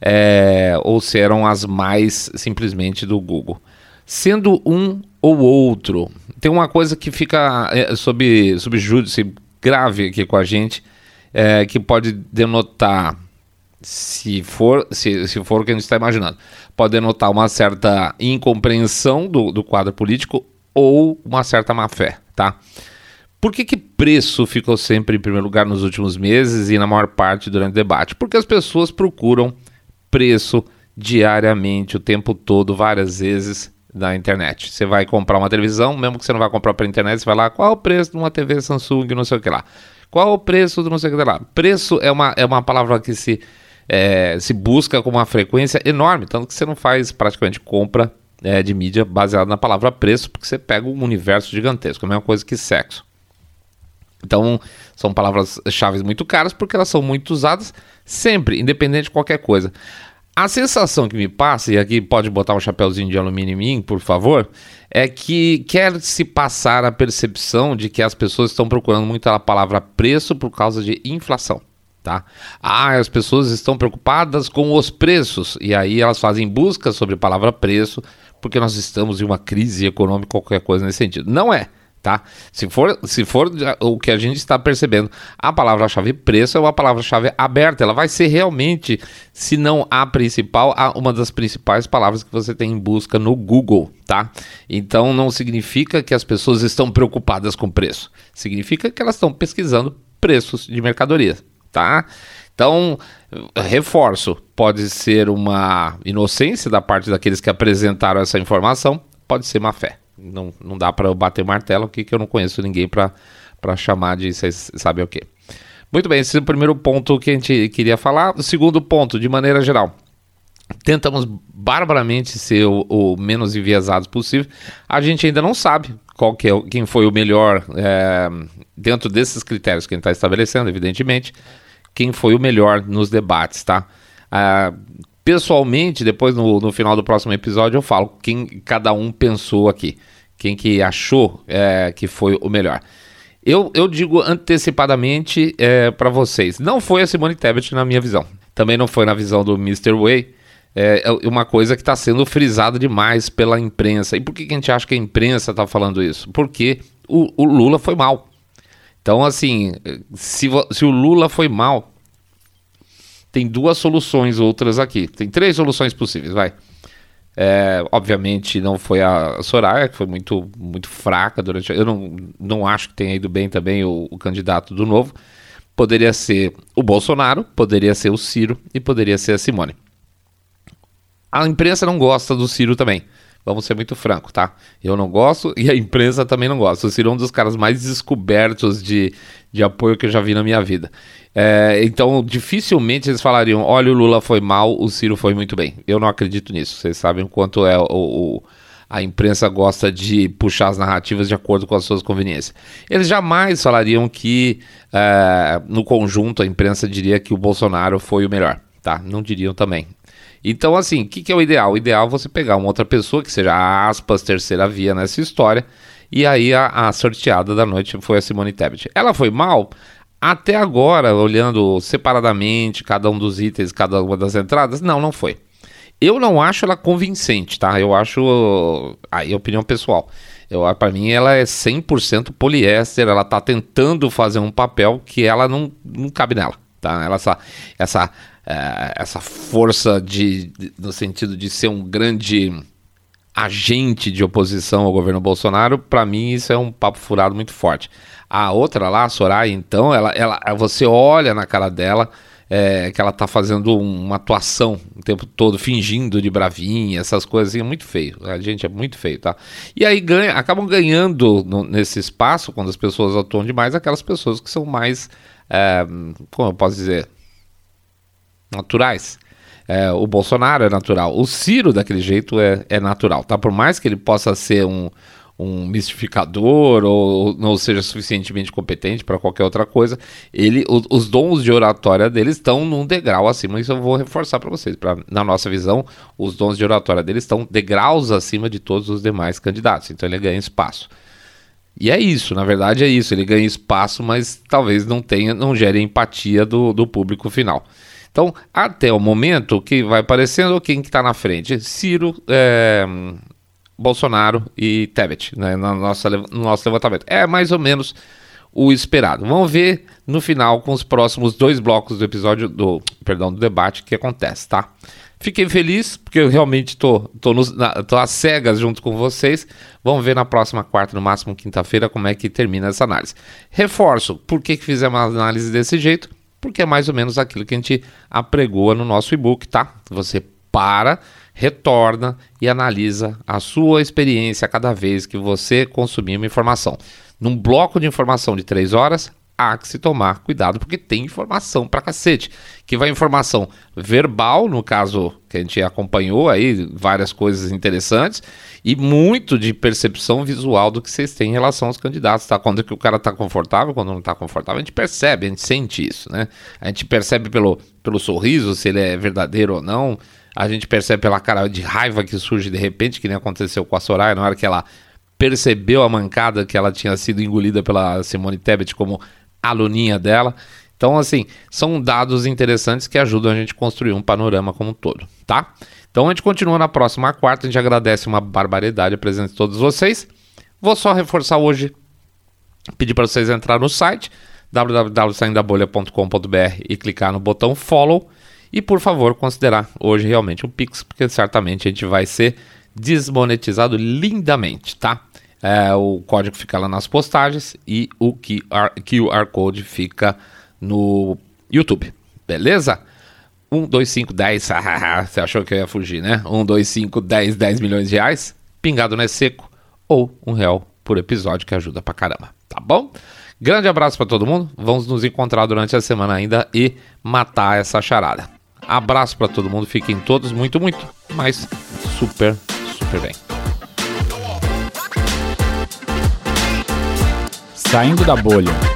S1: é, ou se eram as mais simplesmente do Google. Sendo um ou outro, tem uma coisa que fica é, sob, júdice grave aqui com a gente, é, que pode denotar, se for, se, se for o que a gente está imaginando, pode denotar uma certa incompreensão do, do quadro político ou uma certa má fé, tá? Por que, que preço ficou sempre em primeiro lugar nos últimos meses e na maior parte durante o debate? Porque as pessoas procuram preço diariamente, o tempo todo, várias vezes na internet. Você vai comprar uma televisão, mesmo que você não vá comprar pela internet, você vai lá, qual é o preço de uma TV Samsung, não sei o que lá. Qual é o preço do não sei o que lá. Preço é uma, é uma palavra que se, é, se busca com uma frequência enorme, tanto que você não faz praticamente compra é, de mídia baseada na palavra preço, porque você pega um universo gigantesco, a mesma coisa que sexo. Então, são palavras-chave muito caras porque elas são muito usadas sempre, independente de qualquer coisa. A sensação que me passa, e aqui pode botar um chapéuzinho de alumínio em mim, por favor, é que quer se passar a percepção de que as pessoas estão procurando muito a palavra preço por causa de inflação. Tá? Ah, as pessoas estão preocupadas com os preços e aí elas fazem busca sobre a palavra preço porque nós estamos em uma crise econômica, qualquer coisa nesse sentido. Não é tá? Se for, se for o que a gente está percebendo, a palavra-chave preço é uma palavra-chave aberta, ela vai ser realmente, se não a principal, a uma das principais palavras que você tem em busca no Google, tá? Então não significa que as pessoas estão preocupadas com preço, significa que elas estão pesquisando preços de mercadorias, tá? Então, reforço, pode ser uma inocência da parte daqueles que apresentaram essa informação, pode ser má fé não, não dá para eu bater martelo aqui que eu não conheço ninguém para chamar de vocês sabem o que. Muito bem, esse é o primeiro ponto que a gente queria falar. O segundo ponto, de maneira geral, tentamos barbaramente ser o, o menos enviesados possível. A gente ainda não sabe qual que é, quem foi o melhor é, dentro desses critérios que a gente está estabelecendo, evidentemente. quem foi o melhor nos debates, tá? Ah, pessoalmente, depois no, no, final do próximo episódio eu falo quem cada um pensou aqui, quem que achou é, que foi o melhor. Eu, eu digo antecipadamente é, para vocês, não foi a Simone Tebet na minha visão, também não foi na visão do Mr. Way, é, é uma coisa que está sendo frisada demais pela imprensa. E por que, que a gente acha que a imprensa está falando isso? Porque o, o, Lula foi mal. Então, assim, se, se o Lula foi mal, tem duas soluções outras aqui. Tem três soluções possíveis, vai. É, obviamente não foi a Soraya, que foi muito, muito fraca durante. Eu não, não acho que tenha ido bem também o, o candidato do novo. Poderia ser o Bolsonaro, poderia ser o Ciro e poderia ser a Simone. A imprensa não gosta do Ciro também. Vamos ser muito franco, tá? Eu não gosto e a imprensa também não gosta. O Ciro é um dos caras mais descobertos de, de apoio que eu já vi na minha vida. É, então, dificilmente eles falariam: olha, o Lula foi mal, o Ciro foi muito bem. Eu não acredito nisso. Vocês sabem o quanto é o, o a imprensa gosta de puxar as narrativas de acordo com as suas conveniências. Eles jamais falariam que, é, no conjunto, a imprensa diria que o Bolsonaro foi o melhor. Tá? Não diriam também. Então, assim, o que, que, é o ideal? O ideal é você pegar uma outra pessoa que seja aspas, terceira via nessa história. E aí a, a sorteada da noite foi a Simone Tebet. Ela foi mal? Até agora, olhando separadamente cada um dos itens, cada uma das entradas, não, não foi. Eu não acho ela convincente, tá? Eu acho. Aí, opinião pessoal. Eu, para mim, ela é 100% poliéster. Ela tá tentando fazer um papel que ela não, não cabe nela, tá? Ela, essa, essa é, essa força de, de, no sentido de ser um grande agente de oposição ao governo Bolsonaro, para mim isso é um papo furado muito forte. A outra lá, a Soraya, então, ela, ela, você olha na cara dela é, que ela tá fazendo uma atuação o tempo todo, fingindo de bravinha, essas coisas assim, é muito feio. A gente é muito feio, tá? E aí ganha, acabam ganhando no, nesse espaço, quando as pessoas atuam demais, aquelas pessoas que são mais, é, como eu posso dizer, naturais. É, o Bolsonaro é natural. O Ciro, daquele jeito, é, é natural, tá? Por mais que ele possa ser um, um mistificador ou não seja suficientemente competente para qualquer outra coisa, ele, os, os, dons de oratória dele estão num degrau acima. Isso eu vou reforçar para vocês. Pra, na nossa visão, os dons de oratória dele estão degraus acima de todos os demais candidatos. Então ele ganha espaço. E é isso, na verdade é isso. Ele ganha espaço, mas talvez não tenha, não gere empatia do, do público final. Então, até o momento que vai aparecendo quem que está na frente? Ciro, é, Bolsonaro e Tebet, né, no, nosso, no nosso levantamento. É mais ou menos o esperado. Vamos ver no final com os próximos dois blocos do episódio do, perdão, do debate que acontece, tá? Fiquei feliz porque eu realmente tô, tô, nos, na, tô às cegas junto com vocês. Vamos ver na próxima quarta, no máximo quinta-feira, como é que termina essa análise. Reforço, por que, que fizemos uma análise desse jeito? porque é mais ou menos aquilo que a gente apregoa no nosso e-book, tá? Você para, retorna e analisa a sua experiência cada vez que você consumir uma informação. Num bloco de informação de três horas, há que se tomar cuidado, porque tem informação pra cacete. Que vai informação verbal, no caso que a gente acompanhou aí, várias coisas interessantes, e muito de percepção visual do que vocês têm em relação aos candidatos, tá? Quando que o cara tá confortável, quando não tá confortável, a gente percebe, a gente sente isso, né? A gente percebe pelo, pelo sorriso, se ele é verdadeiro ou não, a gente percebe pela cara de raiva que surge de repente, que nem aconteceu com a Soraya, na hora que ela percebeu a mancada que ela tinha sido engolida pela Simone Tebet como aluninha dela. Então, assim, são dados interessantes que ajudam a gente a construir um panorama como um todo, tá? Então, a gente continua na próxima quarta. A gente agradece uma barbaridade a presença de todos vocês. Vou só reforçar hoje, pedir para vocês entrar no site www.saindabolha.com.br e clicar no botão follow. E, por favor, considerar hoje realmente um Pix, porque certamente a gente vai ser desmonetizado lindamente, tá? É, o código fica lá nas postagens e o QR, QR Code fica no YouTube. Beleza? 1, 2, 5, 10. Você achou que eu ia fugir, né? 1, 2, 5, 10, 10 milhões de reais. Pingado não é seco. Ou um real por episódio que ajuda pra caramba. Tá bom? Grande abraço para todo mundo. Vamos nos encontrar durante a semana ainda e matar essa charada. Abraço para todo mundo. Fiquem todos muito, muito, mas super, super bem.
S2: Saindo da bolha.